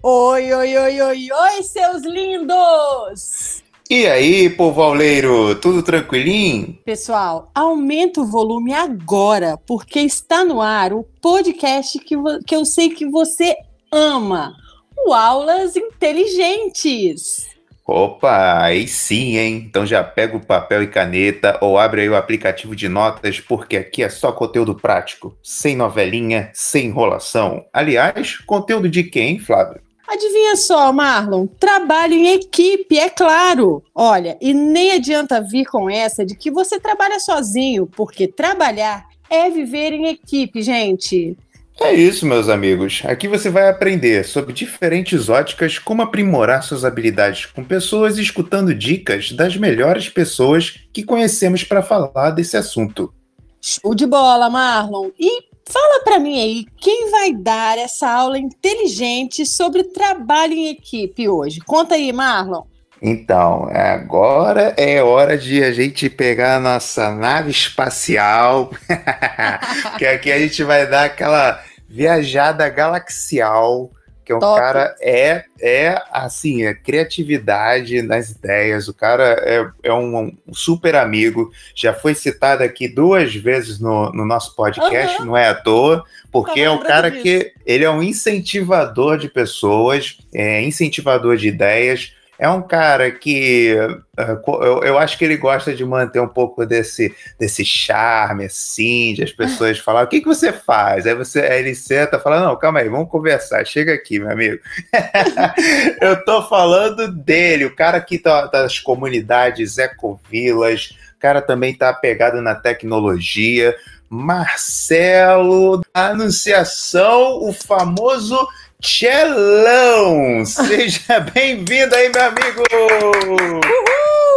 Oi, oi, oi, oi, oi, seus lindos! E aí, povo auleiro, tudo tranquilinho? Pessoal, aumenta o volume agora, porque está no ar o podcast que, que eu sei que você ama, o Aulas Inteligentes. Opa, aí sim, hein? Então já pega o papel e caneta ou abre aí o aplicativo de notas, porque aqui é só conteúdo prático, sem novelinha, sem enrolação. Aliás, conteúdo de quem, Flávio? Adivinha só, Marlon? Trabalho em equipe, é claro. Olha, e nem adianta vir com essa de que você trabalha sozinho, porque trabalhar é viver em equipe, gente. É isso, meus amigos. Aqui você vai aprender sobre diferentes óticas, como aprimorar suas habilidades com pessoas e escutando dicas das melhores pessoas que conhecemos para falar desse assunto. Show de bola, Marlon. E Fala para mim aí, quem vai dar essa aula inteligente sobre trabalho em equipe hoje? Conta aí, Marlon. Então, agora é hora de a gente pegar a nossa nave espacial, que aqui a gente vai dar aquela viajada galaxial que o cara é, é assim, é criatividade nas ideias, o cara é, é um, um, super amigo, já foi citado aqui duas vezes no, no nosso podcast, uhum. não é à toa, porque é um cara disso. que ele é um incentivador de pessoas, é incentivador de ideias, é um cara que uh, eu, eu, acho que ele gosta de manter um pouco desse, desse charme, assim, de as pessoas falar o que, que você faz? Aí você aí ele senta e fala: Não, calma aí, vamos conversar, chega aqui, meu amigo. eu tô falando dele, o cara que tá das comunidades ecovilas, o cara também tá pegado na tecnologia. Marcelo, Anunciação, o famoso Tchelão! Seja bem-vindo aí, meu amigo!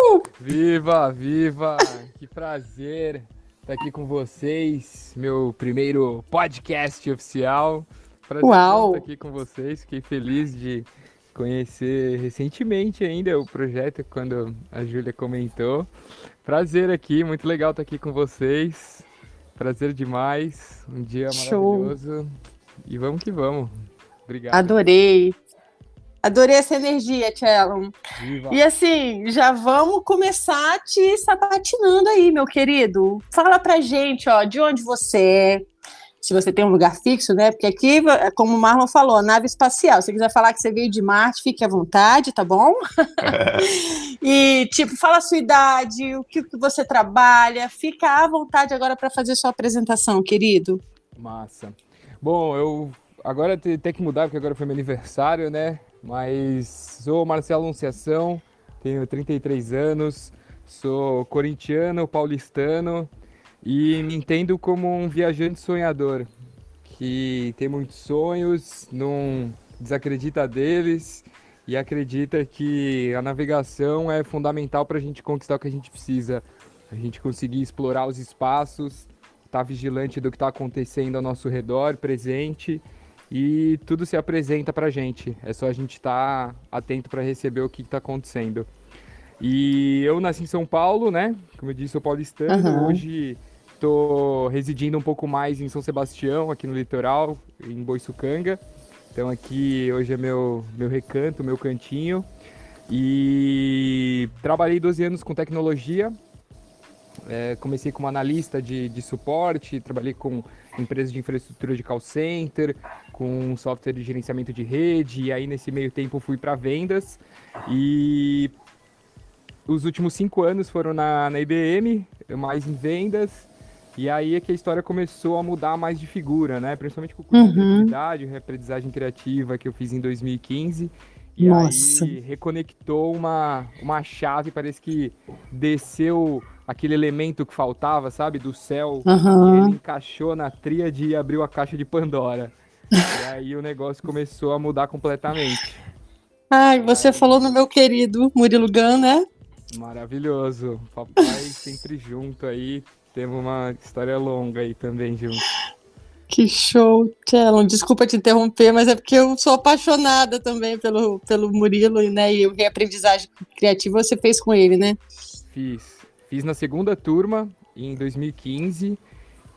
Uhul! Viva, viva! Que prazer estar aqui com vocês. Meu primeiro podcast oficial. Prazer Uau. estar aqui com vocês. Fiquei feliz de conhecer recentemente ainda o projeto quando a Júlia comentou. Prazer aqui, muito legal estar aqui com vocês. Prazer demais. Um dia Show. maravilhoso. E vamos que vamos. Obrigado. Adorei. Adorei essa energia, Tchellon. E assim, já vamos começar te sabatinando aí, meu querido. Fala pra gente, ó, de onde você é, se você tem um lugar fixo, né? Porque aqui, como o Marlon falou, nave espacial. Se você quiser falar que você veio de Marte, fique à vontade, tá bom? e, tipo, fala a sua idade, o que, que você trabalha. Fica à vontade agora para fazer sua apresentação, querido. Massa. Bom, eu agora tem, que mudar, porque agora foi meu aniversário, né? Mas sou Marcelo Anunciação, tenho 33 anos, sou corintiano, paulistano e me entendo como um viajante sonhador, que tem muitos sonhos, não desacredita deles e acredita que a navegação é fundamental para a gente conquistar o que a gente precisa, a gente conseguir explorar os espaços, estar tá vigilante do que está acontecendo ao nosso redor, presente e tudo se apresenta para a gente. É só a gente estar tá atento para receber o que está acontecendo. E eu nasci em São Paulo, né? Como eu disse, sou paulistano. Uhum. Hoje estou residindo um pouco mais em São Sebastião, aqui no litoral, em Boiçucanga. Então aqui hoje é meu, meu recanto, meu cantinho. E trabalhei 12 anos com tecnologia. É, comecei como analista de, de suporte, trabalhei com empresas de infraestrutura de call center, com software de gerenciamento de rede, e aí nesse meio tempo fui para vendas. E os últimos cinco anos foram na, na IBM, mais em vendas, e aí é que a história começou a mudar mais de figura, né? Principalmente com o curso uhum. de atividade, reaprendizagem criativa que eu fiz em 2015. E Nossa. aí reconectou uma, uma chave, parece que desceu aquele elemento que faltava, sabe, do céu, uhum. e ele encaixou na tríade e abriu a caixa de Pandora. E aí o negócio começou a mudar completamente. Ai, você aí... falou no meu querido Murilo Gun, né? Maravilhoso. Papai sempre junto aí. Temos uma história longa aí também junto. Que show, Thelon. Desculpa te interromper, mas é porque eu sou apaixonada também pelo, pelo Murilo, né? E o que aprendizagem criativa você fez com ele, né? Fiz. Fiz na segunda turma, em 2015,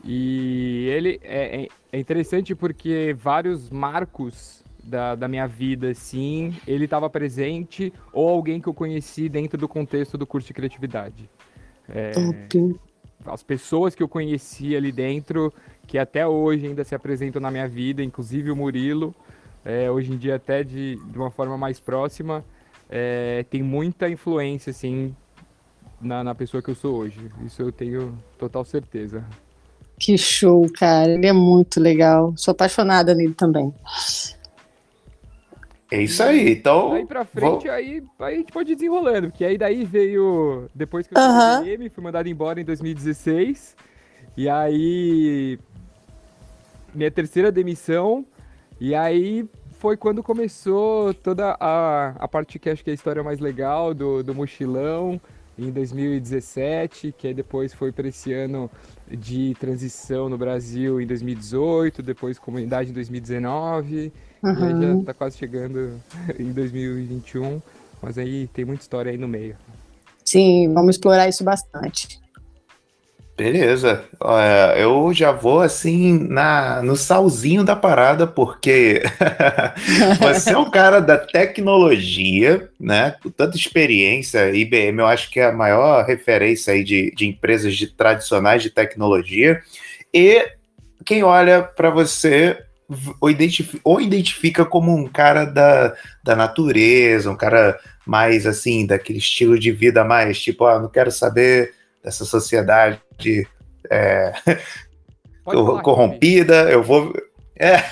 e ele é, é, é interessante porque vários marcos da, da minha vida, assim, ele estava presente ou alguém que eu conheci dentro do contexto do curso de criatividade. É, as pessoas que eu conheci ali dentro, que até hoje ainda se apresentam na minha vida, inclusive o Murilo, é, hoje em dia até de, de uma forma mais próxima, é, tem muita influência, assim, na, na pessoa que eu sou hoje. Isso eu tenho total certeza. Que show, cara. Ele é muito legal. Sou apaixonada nele também. É isso aí, então. Aí pra frente, vou... aí, aí a gente pode ir desenrolando, porque aí daí veio. Depois que eu uhum. fui fui mandado embora em 2016. E aí. Minha terceira demissão. E aí foi quando começou toda a, a parte que acho que é a história mais legal do, do mochilão em 2017, que aí depois foi para esse ano de transição no Brasil em 2018, depois comunidade em 2019, uhum. e já está quase chegando em 2021, mas aí tem muita história aí no meio. Sim, vamos explorar isso bastante. Beleza. eu já vou assim na no salzinho da parada, porque você é um cara da tecnologia, né? Com tanta experiência, IBM eu acho que é a maior referência aí de, de empresas de tradicionais de tecnologia. E quem olha para você ou identifica, ou identifica como um cara da, da natureza, um cara mais assim, daquele estilo de vida mais tipo, ah, não quero saber dessa sociedade é, corrompida. Eu vou. É.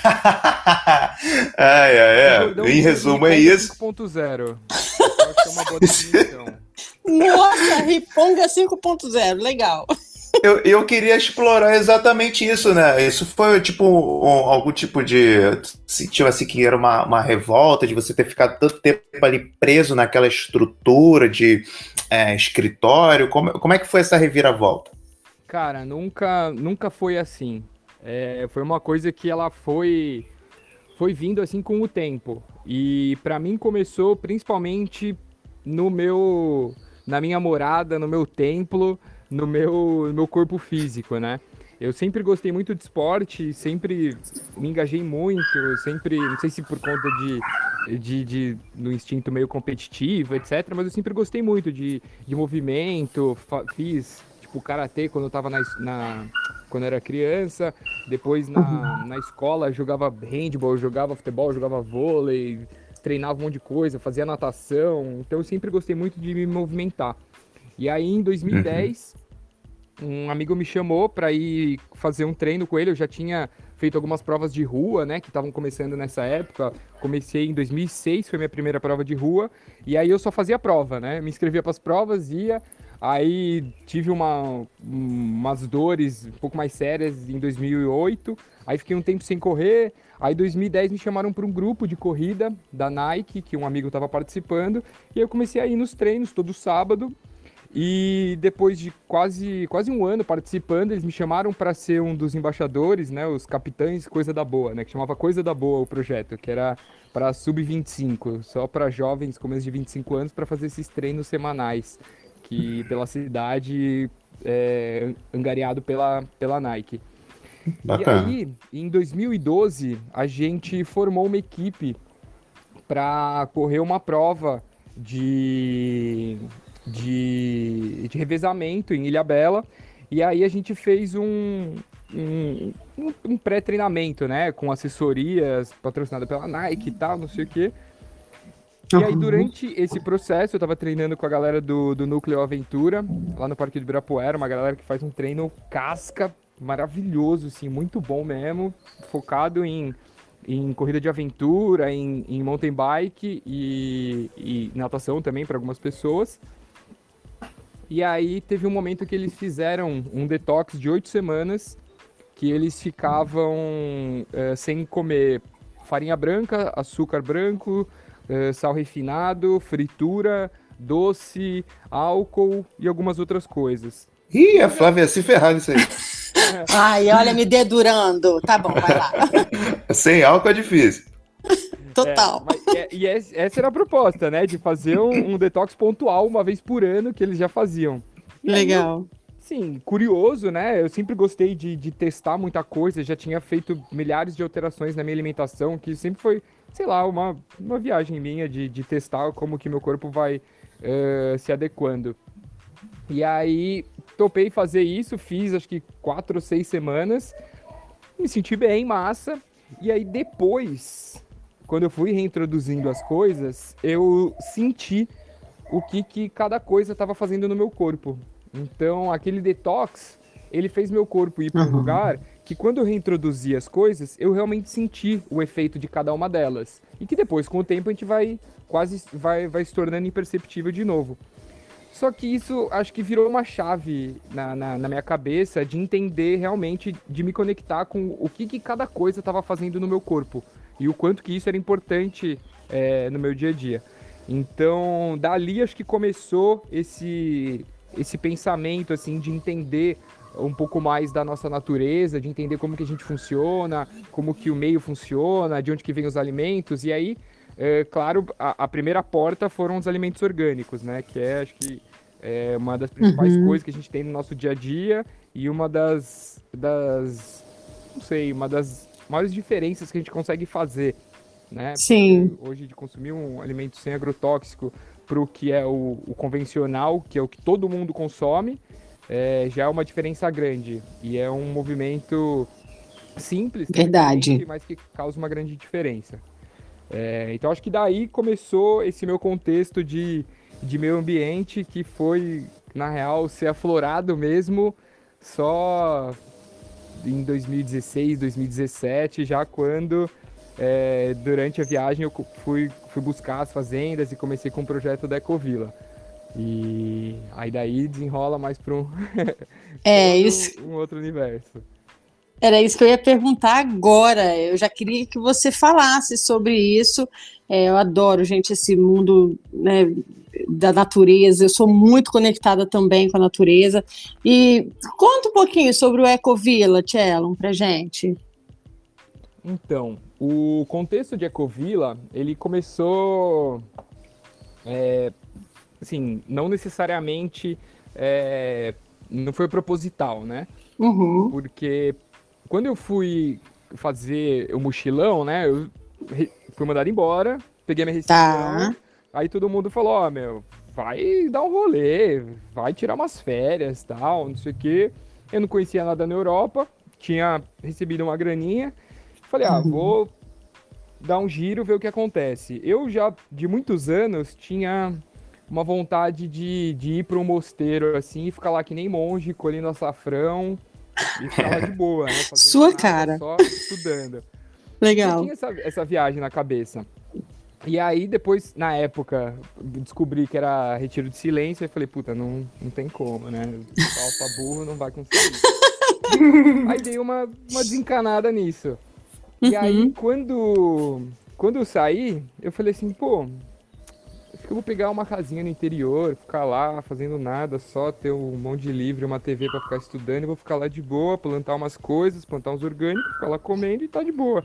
ai, ai, é. Em resumo, é isso. 5.0. é uma boa definição. Nossa, Riponga 5.0, legal. Eu, eu queria explorar exatamente isso, né? Isso foi tipo um, algum tipo de. Sentiu assim que era uma, uma revolta de você ter ficado tanto tempo ali preso naquela estrutura de é, escritório. Como, como é que foi essa reviravolta? Cara, nunca, nunca foi assim. É, foi uma coisa que ela foi, foi vindo assim com o tempo. E para mim começou principalmente no meu, na minha morada, no meu templo no meu, no meu corpo físico, né? Eu sempre gostei muito de esporte, sempre me engajei muito, sempre, não sei se por conta de, de, de no instinto meio competitivo, etc, mas eu sempre gostei muito de, de movimento, fiz tipo karatê quando eu tava na, na quando eu era criança, depois na, uhum. na escola jogava handball, jogava futebol, jogava vôlei, treinava um monte de coisa, fazia natação, então eu sempre gostei muito de me movimentar. E aí em 2010 uhum um amigo me chamou para ir fazer um treino com ele. Eu já tinha feito algumas provas de rua, né, que estavam começando nessa época. Comecei em 2006, foi minha primeira prova de rua, e aí eu só fazia prova, né? Me inscrevia para as provas, ia, aí tive uma, umas dores um pouco mais sérias em 2008, aí fiquei um tempo sem correr, aí em 2010 me chamaram para um grupo de corrida da Nike, que um amigo estava participando, e eu comecei a ir nos treinos todo sábado, e depois de quase, quase um ano participando, eles me chamaram para ser um dos embaixadores, né, os capitães Coisa da Boa, né, que chamava Coisa da Boa o projeto, que era para sub-25, só para jovens com menos de 25 anos para fazer esses treinos semanais, que pela cidade é, angariado pela, pela Nike. Bacana. E aí, em 2012, a gente formou uma equipe para correr uma prova de de, de revezamento em Ilha Bela. E aí a gente fez um, um, um pré-treinamento, né? Com assessorias patrocinadas pela Nike e tal, não sei o quê. E aí, durante esse processo, eu tava treinando com a galera do, do Núcleo Aventura, lá no Parque de Ibirapuera, uma galera que faz um treino casca maravilhoso, assim, muito bom mesmo, focado em, em corrida de aventura, em, em mountain bike e, e natação também para algumas pessoas. E aí teve um momento que eles fizeram um detox de oito semanas, que eles ficavam uh, sem comer farinha branca, açúcar branco, uh, sal refinado, fritura, doce, álcool e algumas outras coisas. Ih, a Flávia se ferrar nisso aí. Ai, olha, me dedurando. Tá bom, vai lá. Sem álcool é difícil. Total. É, e essa era a proposta, né? De fazer um, um, detox pontual uma vez por ano que eles já faziam. Legal. Aí, sim, curioso, né? Eu sempre gostei de, de testar muita coisa, já tinha feito milhares de alterações na minha alimentação, que sempre foi sei lá, uma, uma viagem minha de, de testar como que meu corpo vai uh, se adequando. E aí, topei fazer isso, fiz acho que quatro ou seis semanas, me senti bem, massa. E aí depois, quando eu fui reintroduzindo as coisas, eu senti o que, que cada coisa estava fazendo no meu corpo. Então, aquele detox, ele fez meu corpo ir para um uhum. lugar que quando eu reintroduzi as coisas, eu realmente senti o efeito de cada uma delas. E que depois, com o tempo, a gente vai quase vai, vai se tornando imperceptível de novo. Só que isso acho que virou uma chave na, na, na minha cabeça de entender realmente, de me conectar com o que, que cada coisa estava fazendo no meu corpo e o quanto que isso era importante é, no meu dia a dia. Então, dali acho que começou esse, esse pensamento assim de entender um pouco mais da nossa natureza, de entender como que a gente funciona, como que o meio funciona, de onde que vem os alimentos. E aí, é, claro, a, a, primeira porta foram os alimentos orgânicos, né? Que é, acho que, é uma das principais uhum. coisas que a gente tem no nosso dia a dia e uma das, das, não sei, uma das maiores diferenças que a gente consegue fazer, né? Sim. Porque hoje, de consumir um alimento sem agrotóxico para o que é o, o convencional, que é o que todo mundo consome, é, já é uma diferença grande. E é um movimento simples, Verdade. mas que causa uma grande diferença. É, então acho que daí começou esse meu contexto de, de meio ambiente que foi, na real, ser aflorado mesmo só em 2016, 2017, já quando é, durante a viagem eu fui, fui buscar as fazendas e comecei com o projeto da Ecovila. E aí daí desenrola mais para um, é, isso... um outro universo. Era isso que eu ia perguntar agora. Eu já queria que você falasse sobre isso. É, eu adoro, gente, esse mundo né, da natureza. Eu sou muito conectada também com a natureza. E conta um pouquinho sobre o Ecovila, Tchelon, para gente. Então, o contexto de Ecovila, ele começou é, assim, não necessariamente é, não foi proposital, né? Uhum. Porque quando eu fui fazer o mochilão, né? Eu fui mandado embora, peguei minha rescisão. Tá. Aí todo mundo falou, ó, oh, meu, vai dar um rolê, vai tirar umas férias tal, não sei o quê. Eu não conhecia nada na Europa, tinha recebido uma graninha. Falei, ah, uhum. vou dar um giro, ver o que acontece. Eu já, de muitos anos, tinha uma vontade de, de ir para um mosteiro assim e ficar lá que nem monge, colhendo açafrão e ficar lá de boa, né? Sua nada, cara. Só estudando. Legal. Eu tinha essa, essa viagem na cabeça. E aí, depois, na época, descobri que era retiro de silêncio e falei, puta, não, não tem como, né? Falta burro não vai conseguir. aí dei uma, uma desencanada nisso. E uhum. aí, quando, quando eu saí, eu falei assim, pô, Acho que eu vou pegar uma casinha no interior, ficar lá fazendo nada, só ter um monte de livro, uma TV para ficar estudando, e vou ficar lá de boa, plantar umas coisas, plantar uns orgânicos, ficar lá comendo e tá de boa.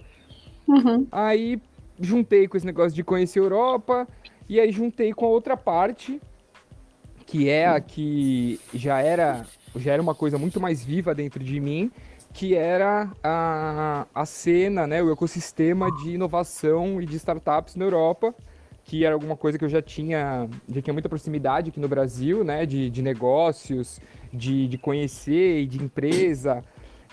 Uhum. Aí juntei com esse negócio de conhecer a Europa, e aí juntei com a outra parte, que é a que já era, já era uma coisa muito mais viva dentro de mim, que era a, a cena, né, o ecossistema de inovação e de startups na Europa, que era alguma coisa que eu já tinha, já tinha muita proximidade aqui no Brasil, né? De, de negócios, de, de conhecer e de empresa.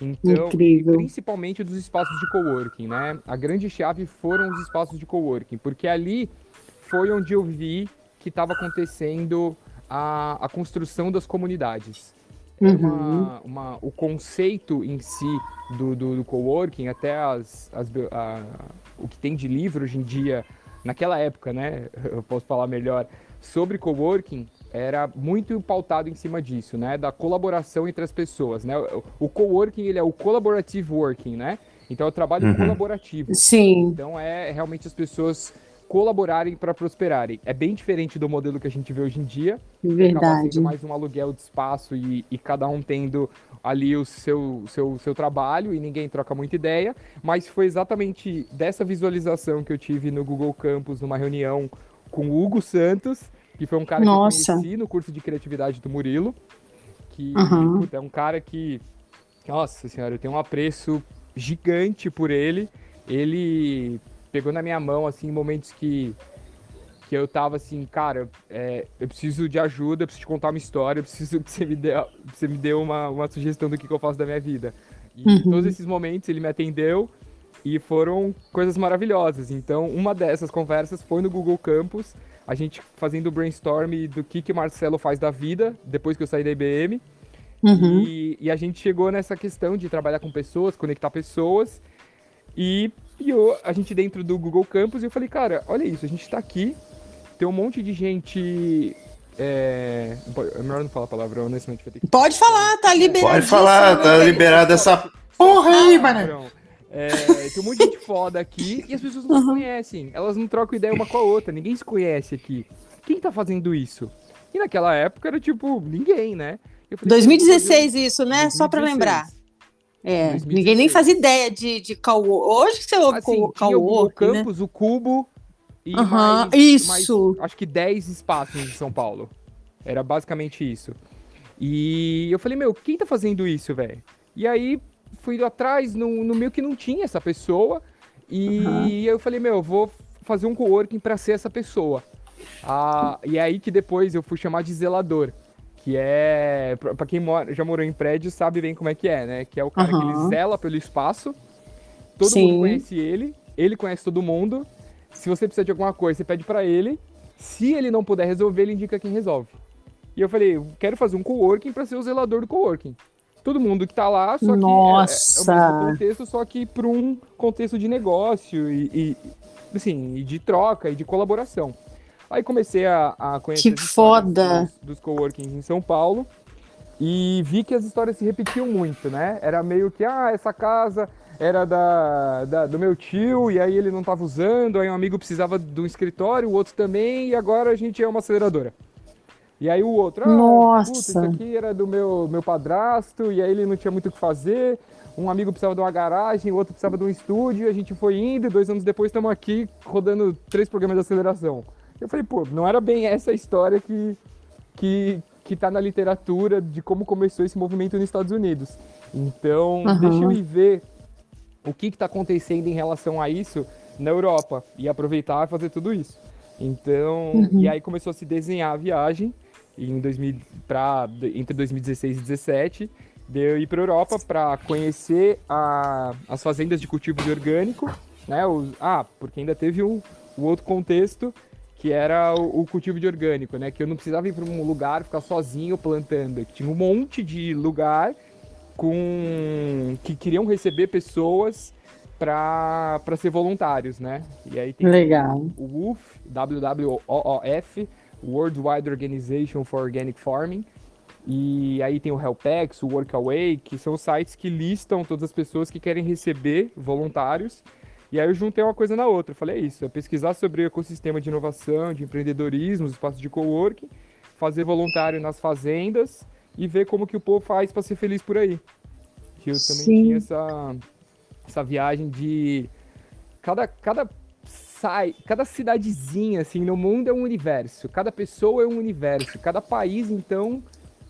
Então, principalmente dos espaços de coworking, né? A grande chave foram os espaços de coworking, porque ali foi onde eu vi que estava acontecendo a, a construção das comunidades. É uhum. Uma, uma, o conceito em si do, do, do coworking, até as, as, a, o que tem de livro hoje em dia naquela época, né, eu posso falar melhor, sobre coworking, era muito pautado em cima disso, né, da colaboração entre as pessoas, né? O coworking, ele é o collaborative working, né? Então é o trabalho uhum. colaborativo. Sim. Então é realmente as pessoas colaborarem para prosperarem. É bem diferente do modelo que a gente vê hoje em dia. Verdade. Sendo mais um aluguel de espaço e, e cada um tendo ali o seu, seu, seu trabalho e ninguém troca muita ideia, mas foi exatamente dessa visualização que eu tive no Google Campus, numa reunião com o Hugo Santos, que foi um cara Nossa. que eu conheci no curso de criatividade do Murilo, que uhum. puta, é um cara que, nossa senhora, eu tenho um apreço gigante por ele. Ele pegou na minha mão, assim, momentos que, que eu tava assim, cara, é, eu preciso de ajuda, eu preciso te contar uma história, eu preciso que você me dê, você me dê uma, uma sugestão do que, que eu faço da minha vida. E uhum. todos esses momentos ele me atendeu e foram coisas maravilhosas. Então, uma dessas conversas foi no Google Campus, a gente fazendo o brainstorm do que que Marcelo faz da vida depois que eu saí da IBM. Uhum. E, e, a gente chegou nessa questão de trabalhar com pessoas, conectar pessoas. E, e eu, a gente dentro do Google Campus, eu falei, cara, olha isso, a gente está aqui, tem um monte de gente é... é melhor não falar palavrão nesse momento. Que... Pode falar, tá liberado. Pode falar, tá liberado essa porra aí, mano. É, tem um monte de gente foda aqui e as pessoas não uhum. se conhecem. Elas não trocam ideia uma com a outra. Ninguém se conhece aqui. Quem tá fazendo isso? E naquela época era tipo, ninguém, né? Falei, 2016 isso, né? 2016. Só pra lembrar. É, 2016. ninguém nem faz ideia de, de call Hoje você ouve assim, call o Campus, né? o Cubo e uhum, mais, isso. Mais, acho que 10 espaços em São Paulo. Era basicamente isso. E eu falei, meu, quem tá fazendo isso, velho? E aí fui atrás no, no meio que não tinha essa pessoa. E uhum. eu falei, meu, eu vou fazer um coworking para ser essa pessoa. Ah, e é aí que depois eu fui chamar de zelador. Que é. para quem mora, já morou em prédio, sabe bem como é que é, né? Que é o cara uhum. que ele zela pelo espaço. Todo Sim. mundo conhece ele, ele conhece todo mundo. Se você precisa de alguma coisa, você pede para ele. Se ele não puder resolver, ele indica quem resolve. E eu falei, eu quero fazer um coworking para ser o zelador do coworking todo mundo que tá lá, só que Nossa. é, é o mesmo contexto, só que para um contexto de negócio e, e, assim, e de troca e de colaboração. Aí comecei a, a conhecer que foda. Dos, dos coworkings em São Paulo e vi que as histórias se repetiam muito, né? Era meio que, ah, essa casa era da, da, do meu tio e aí ele não estava usando, aí um amigo precisava de um escritório, o outro também, e agora a gente é uma aceleradora. E aí o outro, ah, Nossa. Puta, isso aqui era do meu, meu padrasto, e aí ele não tinha muito o que fazer. Um amigo precisava de uma garagem, o outro precisava de um estúdio, a gente foi indo, e dois anos depois estamos aqui rodando três programas de aceleração. Eu falei, pô, não era bem essa história que, que, que tá na literatura de como começou esse movimento nos Estados Unidos. Então, uhum. deixa eu ir ver o que está acontecendo em relação a isso na Europa e aproveitar e fazer tudo isso. Então, uhum. e aí começou a se desenhar a viagem em 2000, pra, entre 2016 e 2017, de eu ir para a Europa para conhecer a, as fazendas de cultivo de orgânico, né? Os, ah, porque ainda teve o, o outro contexto que era o, o, cultivo de orgânico, né? Que eu não precisava ir para um lugar ficar sozinho plantando, tinha um monte de lugar com que queriam receber pessoas para ser voluntários, né? E aí tem Legal. o WWOF, WWOF, Worldwide Organization for Organic Farming. E aí tem o Helpex, o Workaway, que são sites que listam todas as pessoas que querem receber voluntários. E aí eu juntei uma coisa na outra. falei, é isso, é pesquisar sobre o ecossistema de inovação, de empreendedorismo, os espaços de coworking, fazer voluntário nas fazendas e ver como que o povo faz para ser feliz por aí. Que eu também Sim. tinha essa, essa viagem de... Cada, cada sai, cada cidadezinha assim no mundo é um universo, cada pessoa é um universo, cada país então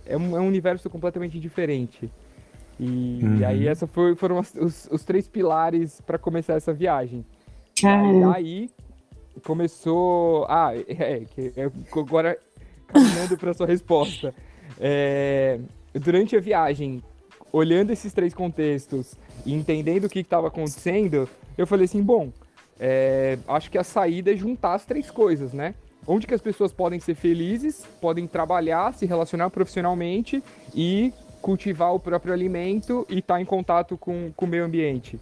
é um, é um universo completamente diferente. E, uhum. e aí essa foi, foram os, os, os três pilares para começar essa viagem. E aí começou, ah, é, é agora caminhando para sua resposta. É, durante a viagem, olhando esses três contextos e entendendo o que estava acontecendo, eu falei assim, bom, é, acho que a saída é juntar as três coisas, né? Onde que as pessoas podem ser felizes, podem trabalhar, se relacionar profissionalmente e cultivar o próprio alimento e estar tá em contato com, com o meio ambiente.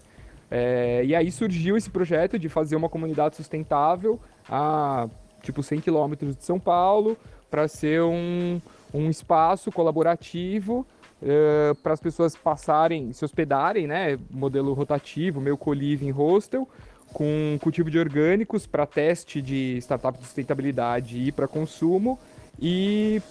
É, e aí surgiu esse projeto de fazer uma comunidade sustentável a tipo 100 quilômetros de São Paulo para ser um, um espaço colaborativo é, para as pessoas passarem, se hospedarem, né? Modelo rotativo, meio co-living hostel, com cultivo de orgânicos para teste de startup de sustentabilidade e para consumo e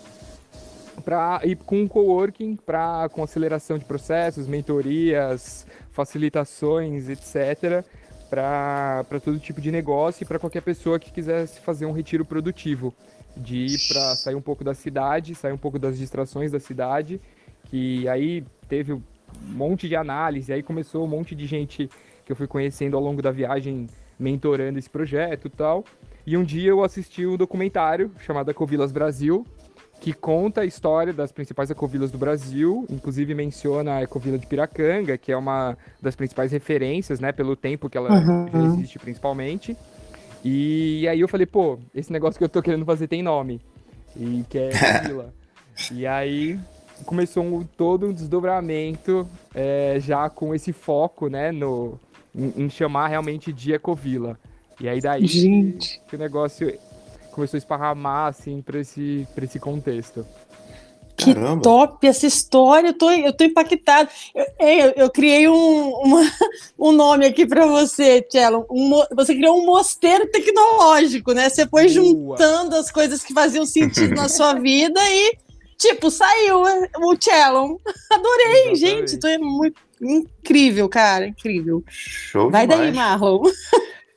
para e com coworking para com aceleração de processos, mentorias, facilitações, etc, para todo tipo de negócio e para qualquer pessoa que quisesse fazer um retiro produtivo, de ir para sair um pouco da cidade, sair um pouco das distrações da cidade, que aí teve um monte de análise, aí começou um monte de gente que eu fui conhecendo ao longo da viagem mentorando esse projeto e tal. E um dia eu assisti um documentário chamado Ecovilas Brasil, que conta a história das principais ecovilas do Brasil, inclusive menciona a ecovila de Piracanga, que é uma das principais referências, né, pelo tempo que ela uhum. já existe principalmente. E aí eu falei, pô, esse negócio que eu tô querendo fazer tem nome, e que é ecovila. e aí começou um, todo um desdobramento é, já com esse foco, né, no, em, em chamar realmente de ecovila. E aí daí Gente. que o negócio começou a esparramar, assim, para esse, pra esse contexto. Que Caramba. top essa história, eu tô, eu tô impactado. Eu, eu, eu criei um, uma, um nome aqui para você, Tchelo. Um, você criou um mosteiro tecnológico, né? Você foi juntando as coisas que faziam sentido na sua vida e, tipo, saiu o Cello. Adorei, Exatamente. gente. Tô muito incrível, cara. Incrível. Show Vai demais. daí, Marlon.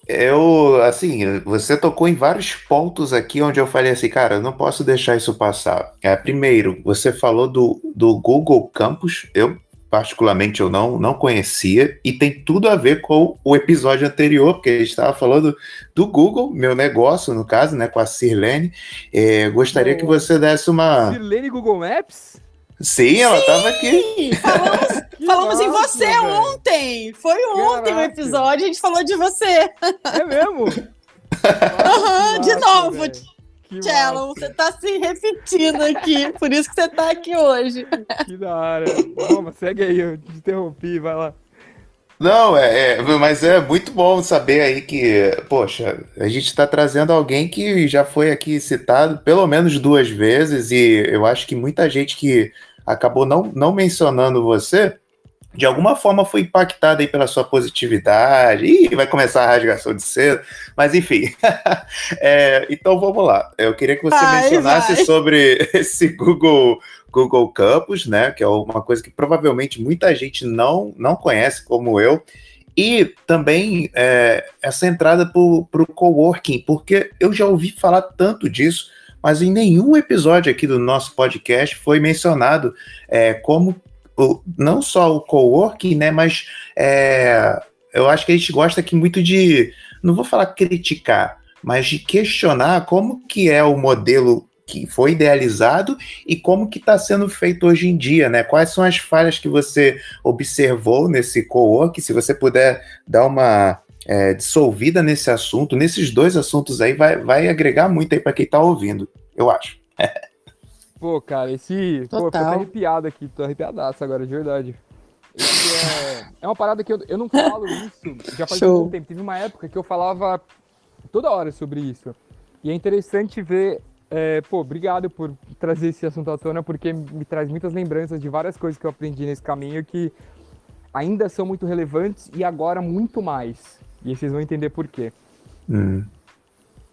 Eu, assim, você tocou em vários pontos aqui onde eu falei assim, cara, eu não posso deixar isso passar. É, primeiro, você falou do, do Google Campus, eu particularmente eu não, não conhecia, e tem tudo a ver com o episódio anterior, porque a gente estava falando do Google, meu negócio, no caso, né, com a Sirlene. É, gostaria que você desse uma... Sirlene Google Maps? Sim, ela estava aqui. Falamos, falamos em você véio. ontem. Foi ontem Caraca. o episódio, a gente falou de você. É mesmo? Aham, de novo. Cello, você está se repetindo aqui, por isso que você está aqui hoje. Que da hora. Vamos, segue aí, eu te interrompi, vai lá. Não, é, é, mas é muito bom saber aí que, poxa, a gente está trazendo alguém que já foi aqui citado pelo menos duas vezes, e eu acho que muita gente que acabou não, não mencionando você, de alguma forma foi impactada aí pela sua positividade, e vai começar a rasgação de cedo, mas enfim. é, então vamos lá. Eu queria que você vai, mencionasse vai. sobre esse Google Google Campus, né? Que é uma coisa que provavelmente muita gente não, não conhece, como eu. E também é, essa entrada para o coworking, porque eu já ouvi falar tanto disso, mas em nenhum episódio aqui do nosso podcast foi mencionado é, como o, não só o coworking, né? Mas é, eu acho que a gente gosta aqui muito de, não vou falar criticar, mas de questionar como que é o modelo que foi idealizado e como que está sendo feito hoje em dia, né? Quais são as falhas que você observou nesse co-work? Se você puder dar uma é, dissolvida nesse assunto, nesses dois assuntos aí, vai, vai agregar muito aí para quem está ouvindo, eu acho. pô, cara, esse. Total. Pô, eu tô arrepiado aqui, tô arrepiadaço agora, de verdade. É, é, uma parada que eu, eu não falo isso já faz muito tempo. Teve uma época que eu falava toda hora sobre isso. E é interessante ver é, pô, obrigado por trazer esse assunto à tona, porque me traz muitas lembranças de várias coisas que eu aprendi nesse caminho que ainda são muito relevantes e agora muito mais. E aí vocês vão entender por quê. Hum.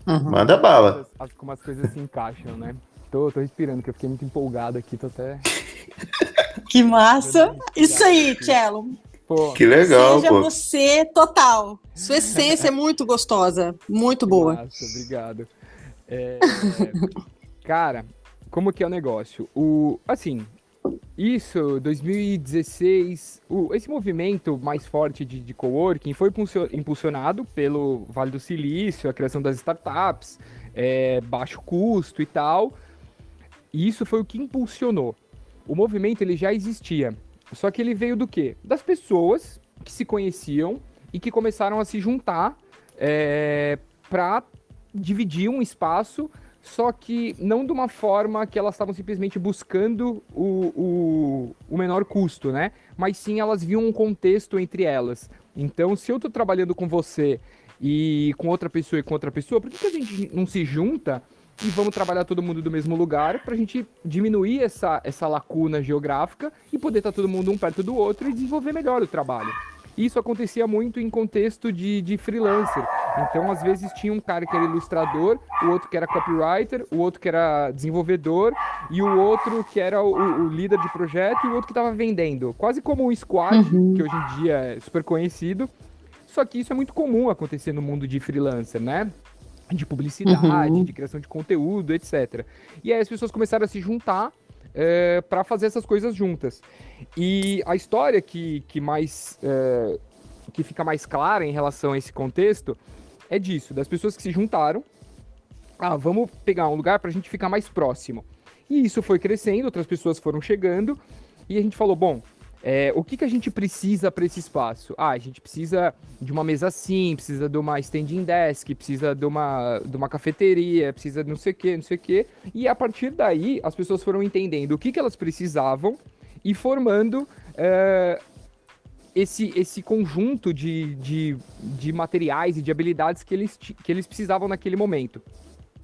Uhum. Manda bala. Como as coisas se encaixam, né? Tô, tô respirando, que eu fiquei muito empolgado aqui, tô até. Que massa! Isso aí, Cello. Pô, que legal, Seja pô. você total. Sua essência é muito gostosa, muito boa. Massa, obrigado. É, cara, como que é o negócio? O, assim, isso, 2016, o, esse movimento mais forte de, de coworking foi impulsionado pelo Vale do Silício, a criação das startups, é, baixo custo e tal. E isso foi o que impulsionou. O movimento ele já existia, só que ele veio do quê? Das pessoas que se conheciam e que começaram a se juntar é, para dividir um espaço, só que não de uma forma que elas estavam simplesmente buscando o, o, o, menor custo, né? Mas sim elas viam um contexto entre elas. Então, se eu estou trabalhando com você e com outra pessoa e com outra pessoa, por que, que a gente não se junta e vamos trabalhar todo mundo do mesmo lugar para a gente diminuir essa, essa lacuna geográfica e poder estar tá todo mundo um perto do outro e desenvolver melhor o trabalho? Isso acontecia muito em contexto de, de freelancer. Então, às vezes, tinha um cara que era ilustrador, o outro que era copywriter, o outro que era desenvolvedor e o outro que era o, o líder de projeto e o outro que estava vendendo. Quase como um squad, uhum. que hoje em dia é super conhecido. Só que isso é muito comum acontecer no mundo de freelancer, né? De publicidade, uhum. de criação de conteúdo, etc. E aí as pessoas começaram a se juntar é, para fazer essas coisas juntas. E a história que, que mais é, que fica mais clara em relação a esse contexto é disso, das pessoas que se juntaram. Ah, vamos pegar um lugar para a gente ficar mais próximo. E isso foi crescendo, outras pessoas foram chegando, e a gente falou: bom, é, o que, que a gente precisa para esse espaço? Ah, a gente precisa de uma mesa assim, precisa de uma standing desk, precisa de uma, de uma cafeteria, precisa de não sei o que, não sei o que. E a partir daí, as pessoas foram entendendo o que, que elas precisavam e formando é, esse, esse conjunto de, de, de materiais e de habilidades que eles, que eles precisavam naquele momento.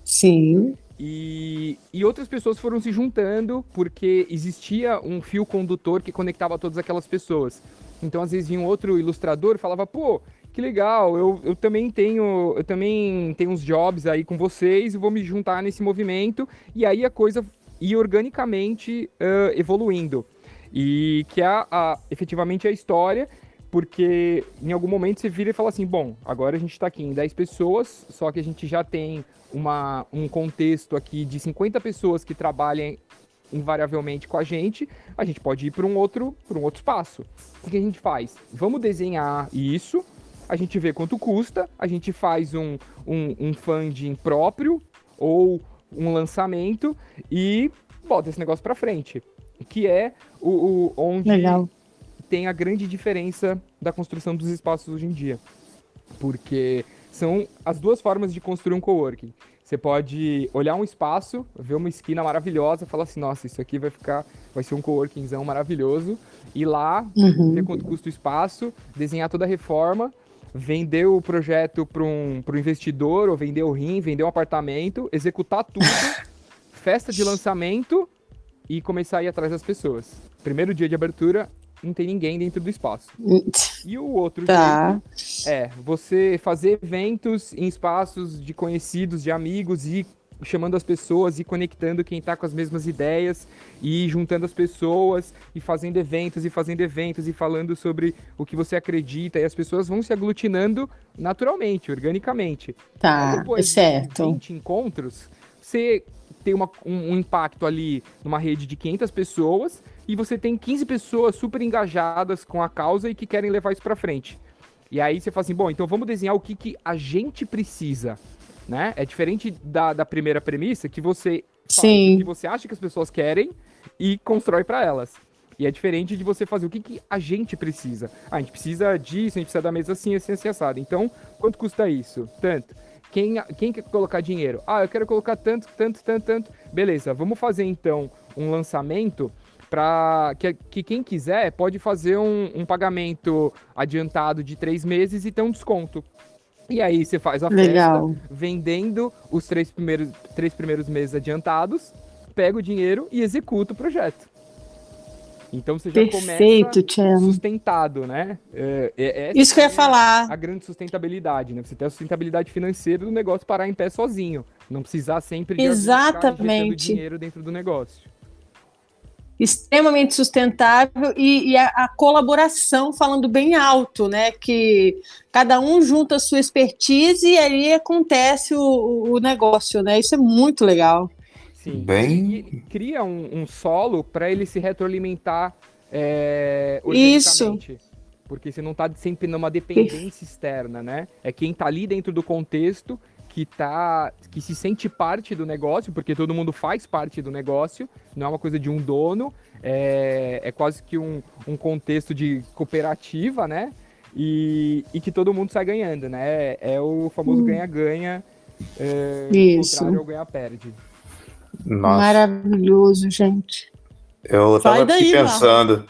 Sim. E, e outras pessoas foram se juntando porque existia um fio condutor que conectava todas aquelas pessoas. Então, às vezes, vinha um outro ilustrador e falava, pô, que legal, eu, eu também tenho eu também tenho uns jobs aí com vocês vou me juntar nesse movimento. E aí a coisa ia organicamente uh, evoluindo. E que é a, a, efetivamente a história, porque em algum momento você vira e fala assim, bom, agora a gente está aqui em 10 pessoas, só que a gente já tem uma, um contexto aqui de 50 pessoas que trabalham invariavelmente com a gente, a gente pode ir para um outro para um outro espaço. O que a gente faz? Vamos desenhar isso, a gente vê quanto custa, a gente faz um, um, um funding próprio ou um lançamento e bota esse negócio para frente, que é o, o onde Legal. Tem a grande diferença da construção dos espaços hoje em dia, porque são as duas formas de construir um coworking. Você pode olhar um espaço, ver uma esquina maravilhosa, falar assim, nossa, isso aqui vai ficar, vai ser um coworkingzão maravilhoso, ir lá, uhum. ver quanto custa o espaço, desenhar toda a reforma, vender o projeto para um, um investidor, ou vender o rim, vender um apartamento, executar tudo, festa de lançamento e começar a ir atrás das pessoas. Primeiro dia de abertura, não tem ninguém dentro do espaço. E o outro tá. é você fazer eventos em espaços de conhecidos, de amigos e chamando as pessoas e conectando quem está com as mesmas ideias e juntando as pessoas e fazendo eventos e fazendo eventos e falando sobre o que você acredita e as pessoas vão se aglutinando naturalmente, organicamente. Tá, depois certo. De 20 encontros, você tem uma, um, um impacto ali numa rede de 500 pessoas e você tem 15 pessoas super engajadas com a causa e que querem levar isso para frente. E aí você fala assim, bom, então vamos desenhar o que, que a gente precisa, né? É diferente da, da primeira premissa que você Sim. que você acha que as pessoas querem e constrói para elas. E é diferente de você fazer o que, que a gente precisa. Ah, a gente precisa disso, a gente precisa da mesa assim, assim, assim, assado. Então, quanto custa isso? Tanto. Quem, quem quer colocar dinheiro? Ah, eu quero colocar tanto, tanto, tanto, tanto. Beleza, vamos fazer então um lançamento para que, que, quem quiser pode fazer um, um, pagamento adiantado de três meses e ter um desconto. E aí você faz a Legal. festa vendendo os três primeiros, três primeiros meses adiantados, pega o dinheiro e executa o projeto. Então você já Perfeito, começa sustentado, né? É, é, Isso que eu ia falar. A grande sustentabilidade, né? Você ter a sustentabilidade financeira do negócio parar em pé sozinho. Não precisar sempre de Exatamente. dinheiro dentro do negócio extremamente sustentável e, e a, a, colaboração falando bem alto, né? Que cada um junta a sua expertise e aí acontece o, o negócio, né? Isso é muito legal. Sim. Bem... E cria um, um solo para ele se retroalimentar é, Isso. Porque você não está sempre numa dependência externa, né? É quem está ali dentro do contexto que tá que se sente parte do negócio, porque todo mundo faz parte do negócio, não é uma coisa de um dono, é, é quase que um, um contexto de cooperativa, né? E, e que todo mundo sai ganhando, né? É o famoso hum. ganha-ganha, é, Isso. contrário ao ganha-perde. Maravilhoso, gente. Eu tava daí, aqui pensando.